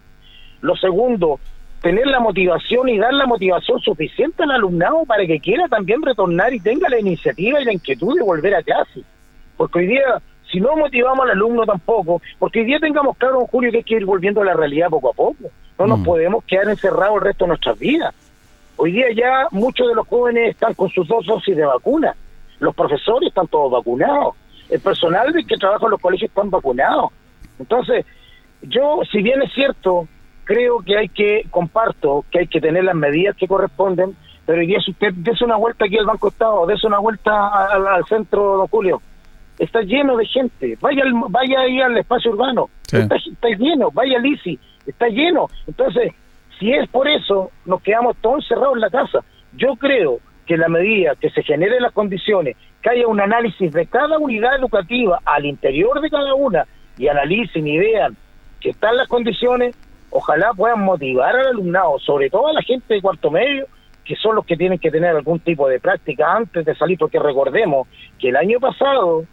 Lo segundo, tener la motivación y dar la motivación suficiente al alumnado para que quiera también retornar y tenga la iniciativa y la inquietud de volver a clase. Porque hoy día, si no motivamos al alumno tampoco, porque hoy día tengamos claro, Julio, que hay que ir volviendo a la realidad poco a poco. No nos mm. podemos quedar encerrados el resto de nuestras vidas. Hoy día ya muchos de los jóvenes están con sus dos dosis de vacuna los profesores están todos vacunados, el personal que trabaja en los colegios están vacunados. Entonces, yo, si bien es cierto, creo que hay que, comparto, que hay que tener las medidas que corresponden, pero día si usted dése una vuelta aquí al Banco Estado, dése una vuelta al, al centro, don Julio, está lleno de gente, vaya al- vaya ahí al espacio urbano, está, está lleno, vaya al ICI, está lleno. Entonces, si es por eso, nos quedamos todos encerrados en la casa. Yo creo que en la medida que se generen las condiciones, que haya un análisis de cada unidad educativa al interior de cada una y analicen y vean que están las condiciones, ojalá puedan motivar al alumnado, sobre todo a la gente de cuarto medio, que son los que tienen que tener algún tipo de práctica antes de salir, porque recordemos que el año pasado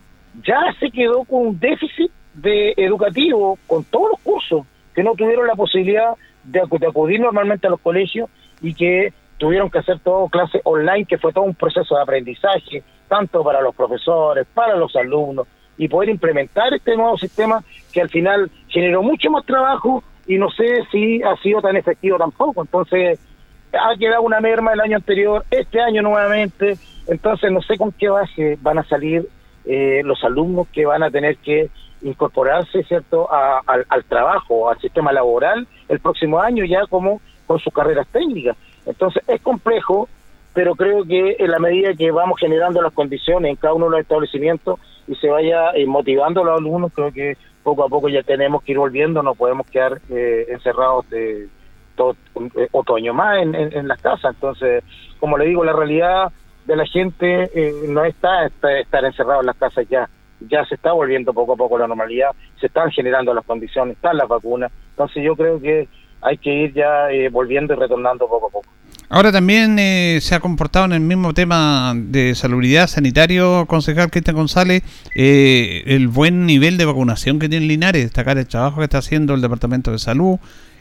ya se quedó con un déficit de educativo con todos los cursos que no tuvieron la posibilidad de, acu- de acudir normalmente a los colegios y que tuvieron que hacer todo clase online, que fue todo un proceso de aprendizaje, tanto para los profesores, para los alumnos, y poder implementar este nuevo sistema que al final generó mucho más trabajo y no sé si ha sido tan efectivo tampoco. Entonces, ha quedado una merma el año anterior, este año nuevamente, entonces no sé con qué base van a salir eh, los alumnos que van a tener que incorporarse, ¿cierto?, a- al, al trabajo, al sistema laboral el próximo año ya como con sus carreras técnicas. Entonces es complejo, pero creo que en la medida que vamos generando las condiciones en cada uno de los establecimientos y se vaya eh, motivando a los alumnos, creo que poco a poco ya tenemos que ir volviendo, no podemos quedar eh, encerrados de todo eh, otro año más en, en- en las casas. Entonces, como le digo, la realidad de la gente eh, no está, está estar encerrado en las casas ya. Ya se está volviendo poco a poco la normalidad, se están generando las condiciones, están las vacunas. Entonces, yo creo que hay que ir ya eh, volviendo y retornando poco a poco. Ahora también eh, se ha comportado en el mismo tema de salubridad sanitario, concejal Cristian González, eh, el buen nivel de vacunación que tiene Linares, destacar el trabajo que está haciendo el Departamento de Salud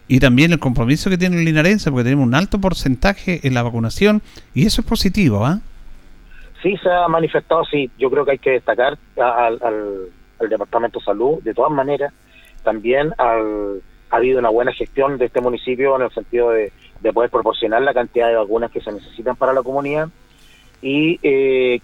y también el compromiso que tiene el linarense, porque tenemos un alto porcentaje en la vacunación y eso es positivo, ¿ah? sí se ha manifestado, sí, yo creo que hay que destacar al, al- al Departamento de Salud, de todas maneras, también al- ha habido una buena gestión de este municipio en el sentido de, de poder proporcionar la cantidad de vacunas que se necesitan para la comunidad. Y eh,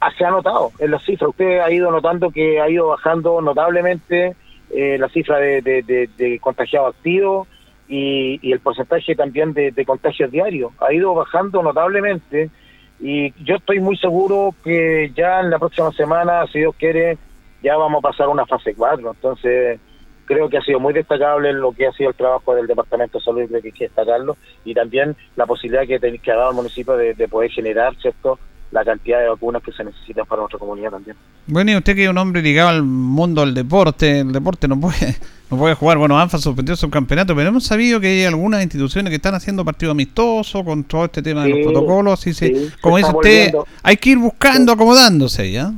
ah, se ha notado en las cifras, usted ha ido notando que ha ido bajando notablemente eh, la cifra de, de, contagiados activos y, y el porcentaje también de, de contagios diarios, ha ido bajando notablemente y yo estoy muy seguro que ya en la próxima semana, si Dios quiere, ya vamos a pasar a una fase 4. Entonces, creo que ha sido muy destacable lo que ha sido el trabajo del Departamento de Salud, y creo que hay que destacarlo, y también la posibilidad que, te- que ha dado el municipio de, de poder generar, ¿cierto?, la cantidad de vacunas que se necesitan para nuestra comunidad también. Bueno, y usted que es un hombre ligado al mundo del deporte, el deporte no puede, no puede jugar. Bueno, ANFA suspendió su campeonato, pero hemos sabido que hay algunas instituciones que están haciendo partidos amistosos con todo este tema de los protocolos. Y se, sí, se como dice usted, volviendo. hay que ir buscando, acomodándose, ¿ya?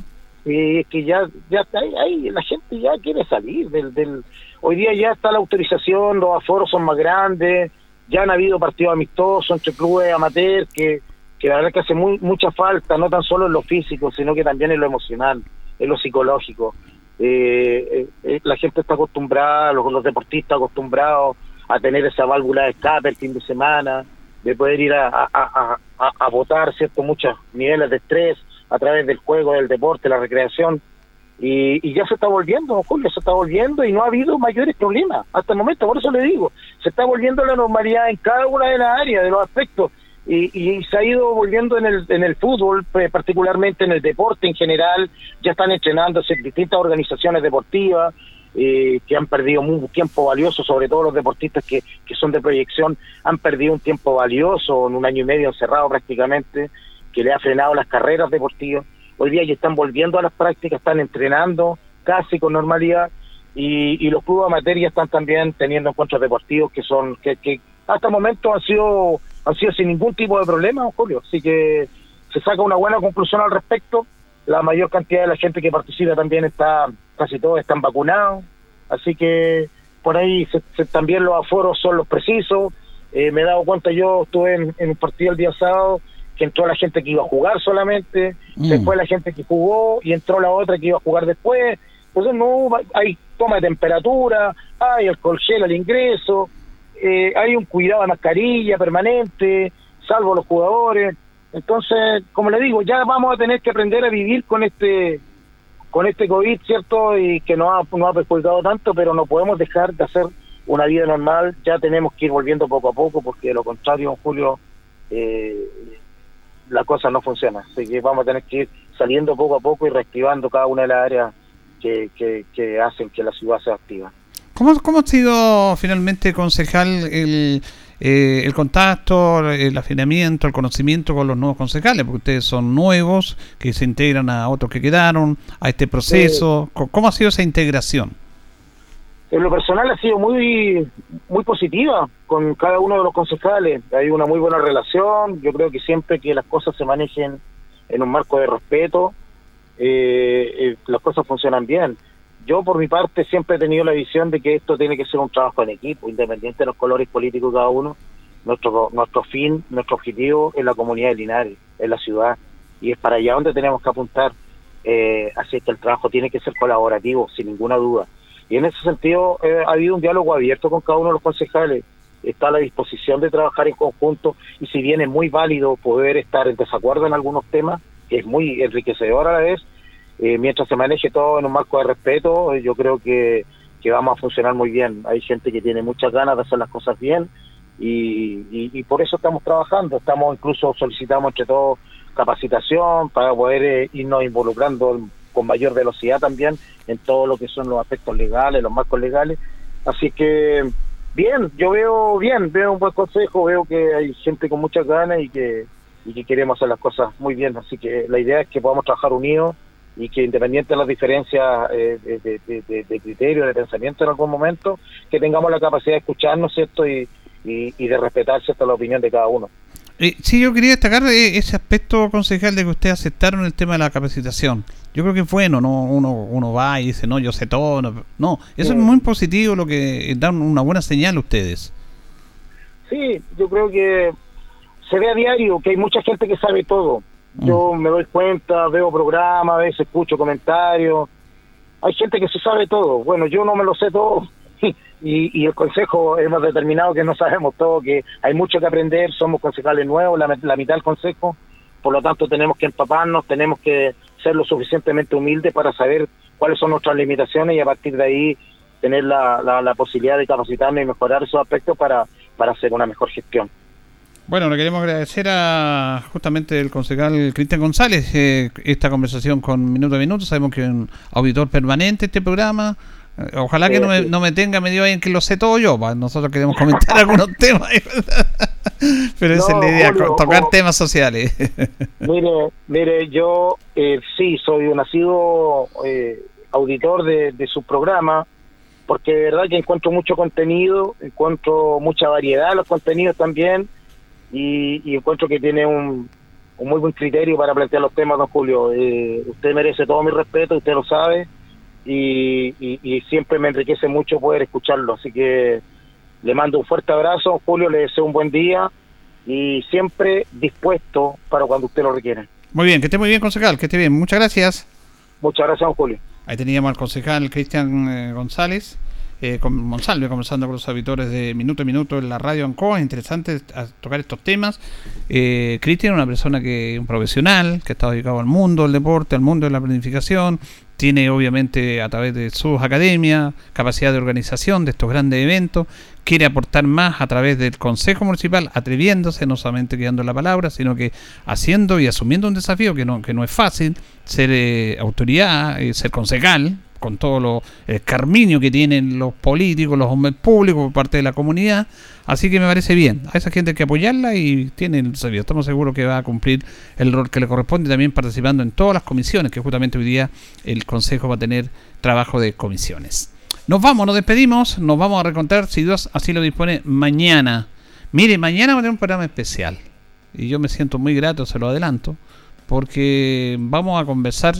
Es que ya, ya ahí, ahí la gente ya quiere salir del, del... Hoy día ya está la autorización, los aforos son más grandes, ya han habido partidos amistosos entre clubes amateur que, que la verdad que hace muy, mucha falta, no tan solo en lo físico, sino que también en lo emocional, en lo psicológico. Eh, eh, eh, la gente está acostumbrada, los, los deportistas acostumbrados a tener esa válvula de escape el fin de semana, de poder ir a, a, a, a, botar cierto muchos niveles de estrés a través del juego, del deporte, la recreación. Y, y ya se está volviendo, Julio, se está volviendo y no ha habido mayores problemas hasta el momento. Por eso le digo, se está volviendo la normalidad en cada una de las áreas, de los aspectos. Y, y se ha ido volviendo en el, en el fútbol, particularmente en el deporte en general. Ya están entrenándose distintas organizaciones deportivas eh, que han perdido un tiempo valioso, sobre todo los deportistas que, que son de proyección, han perdido un tiempo valioso, en un año y medio encerrado prácticamente, que le ha frenado las carreras deportivas. Hoy día ya están volviendo a las prácticas, están entrenando casi con normalidad y, los clubes amateurs ya están también teniendo encuentros deportivos que son que, hasta el momento han sido han sido sin ningún tipo de problema, Julio. Así que se saca una buena conclusión al respecto. La mayor cantidad de la gente que participa también está, casi todos están vacunados. Así que por ahí se- se- también los aforos son los precisos. Eh, me he dado cuenta, yo estuve en, en un partido el día sábado, que entró la gente que iba a jugar solamente, Mm. fue la gente que jugó y entró la otra que iba a jugar después. Entonces no hay toma de temperatura, hay alcohol gel al ingreso, eh, hay un cuidado de mascarilla permanente, salvo los jugadores. Entonces, como le digo, ya vamos a tener que aprender a vivir con este con este COVID, ¿cierto? Y que nos ha, nos ha perjudicado tanto, pero no podemos dejar de hacer una vida normal. Ya tenemos que ir volviendo poco a poco, porque de lo contrario, julio, eh, la cosa no funciona. Así que vamos a tener que ir saliendo poco a poco y reactivando cada una de las áreas que, que, que hacen que la ciudad sea activa. ¿Cómo, cómo ha sido finalmente, concejal, el, eh, el contacto, el afinamiento, el conocimiento con los nuevos concejales? Porque ustedes son nuevos, que se integran a otros que quedaron, a este proceso. ¿Cómo ha sido esa integración? En lo personal ha sido muy muy positiva con cada uno de los concejales. Hay una muy buena relación. Yo creo que siempre que las cosas se manejen en un marco de respeto, eh, eh, las cosas funcionan bien. Yo, por mi parte, siempre he tenido la visión de que esto tiene que ser un trabajo en equipo, independiente de los colores políticos de cada uno. Nuestro, nuestro fin, nuestro objetivo es la comunidad de Linares, es la ciudad, y es para allá donde tenemos que apuntar. Eh, así que el trabajo tiene que ser colaborativo, sin ninguna duda. Y en ese sentido eh, ha habido un diálogo abierto con cada uno de los concejales. Está a la disposición de trabajar en conjunto y si bien es muy válido poder estar en desacuerdo en algunos temas, es muy enriquecedor a la vez, eh, mientras se maneje todo en un marco de respeto, eh, yo creo que, que vamos a funcionar muy bien. Hay gente que tiene muchas ganas de hacer las cosas bien y, por eso estamos trabajando. Estamos incluso solicitamos entre todos capacitación para poder irnos involucrando con mayor velocidad también en todo lo que son los aspectos legales, los marcos legales. Así que bien, yo veo bien, veo un buen consejo, veo que hay gente con muchas ganas y que, y que queremos hacer las cosas muy bien. Así que la idea es que podamos trabajar unidos y que independiente de las diferencias eh, de, de, criterio, de pensamiento en algún momento, que tengamos la capacidad de escucharnos, ¿cierto? Y, y, de respetar, ¿cierto? La opinión de cada uno. Eh, sí, yo quería destacar eh, ese aspecto, concejal, de que ustedes aceptaron el tema de la capacitación. Yo creo que es bueno, ¿no? Uno, uno va y dice, no, yo sé todo. No, eso es muy positivo, lo que dan una buena señal a ustedes. Sí, yo creo que se ve a diario que hay mucha gente que sabe todo yo me doy cuenta, veo programas, a veces escucho comentarios. Hay gente que se sabe todo. Bueno, yo no me lo sé todo. y, y el consejo hemos determinado que no sabemos todo, que hay mucho que aprender. Somos concejales nuevos, la, mitad del consejo. Por lo tanto, tenemos que empaparnos, tenemos que ser lo suficientemente humildes para saber cuáles son nuestras limitaciones y a partir de ahí tener la, la, la posibilidad de capacitarnos y mejorar esos aspectos para, para hacer una mejor gestión. Bueno, le queremos agradecer a justamente el concejal Cristian González eh, esta conversación con Minuto a Minuto. Sabemos que es un auditor permanente este programa. Eh, ojalá que no me, no me tenga medio en que lo sé todo yo. Nosotros queremos comentar algunos temas. Pero esa es la idea, tocar temas sociales. mire, mire, yo eh, sí soy un nacido eh, auditor de, de su programa porque de verdad que encuentro mucho contenido, encuentro mucha variedad en los contenidos también y, encuentro que tiene un, muy buen criterio para plantear los temas, don Julio. Eh, usted merece todo mi respeto, usted lo sabe, y, y, siempre me enriquece mucho poder escucharlo. Así que le mando un fuerte abrazo, Julio, le deseo un buen día y siempre dispuesto para cuando usted lo requiera. Muy bien, que esté muy bien, concejal, que esté bien. Muchas gracias. Muchas gracias, don Julio. Ahí teníamos al concejal Cristian eh, González eh, con Monsalve, conversando con los auditores de Minuto a Minuto en la radio Ancoa. Es interesante tocar estos temas. Eh, Cristian es una persona que un profesional, que está dedicado al mundo del deporte, al mundo de la planificación. Tiene obviamente a través de sus academias capacidad de organización de estos grandes eventos. Quiere aportar más a través del Consejo Municipal, atreviéndose, no solamente quedando la palabra, sino que haciendo y asumiendo un desafío que no, que no es fácil, ser eh, autoridad, eh, ser concejal, con todo lo, el carminio que tienen los políticos, los hombres públicos por parte de la comunidad. Así que me parece bien. A esa gente hay que apoyarla y tiene el servicio. Estamos seguros que va a cumplir el rol que le corresponde también participando en todas las comisiones, que justamente hoy día el Consejo va a tener trabajo de comisiones. Nos vamos, nos despedimos, nos vamos a recontar, si Dios así lo dispone, mañana. Mire, mañana va a tener un programa especial. Y yo me siento muy grato, se lo adelanto, porque vamos a conversar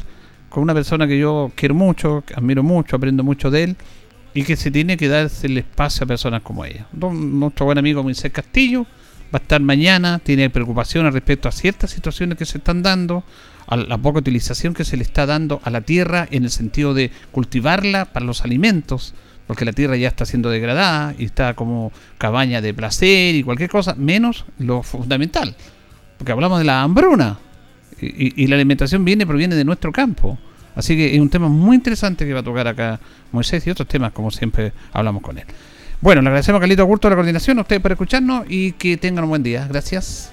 con una persona que yo quiero mucho, admiro mucho, aprendo mucho de él y que se tiene que darse el espacio a personas como ella. Nuestro buen amigo Moisés Castillo va a estar mañana, tiene preocupaciones respecto a ciertas situaciones que se están dando, a la poca utilización que se le está dando a la tierra en el sentido de cultivarla para los alimentos, porque la tierra ya está siendo degradada y está como cabaña de placer y cualquier cosa, menos lo fundamental, porque hablamos de la hambruna, y, la alimentación viene proviene de nuestro campo. Así que es un tema muy interesante que va a tocar acá Moisés y otros temas, como siempre hablamos con él. Bueno, le agradecemos a Carlito Augusto de la coordinación, a ustedes por escucharnos y que tengan un buen día. Gracias.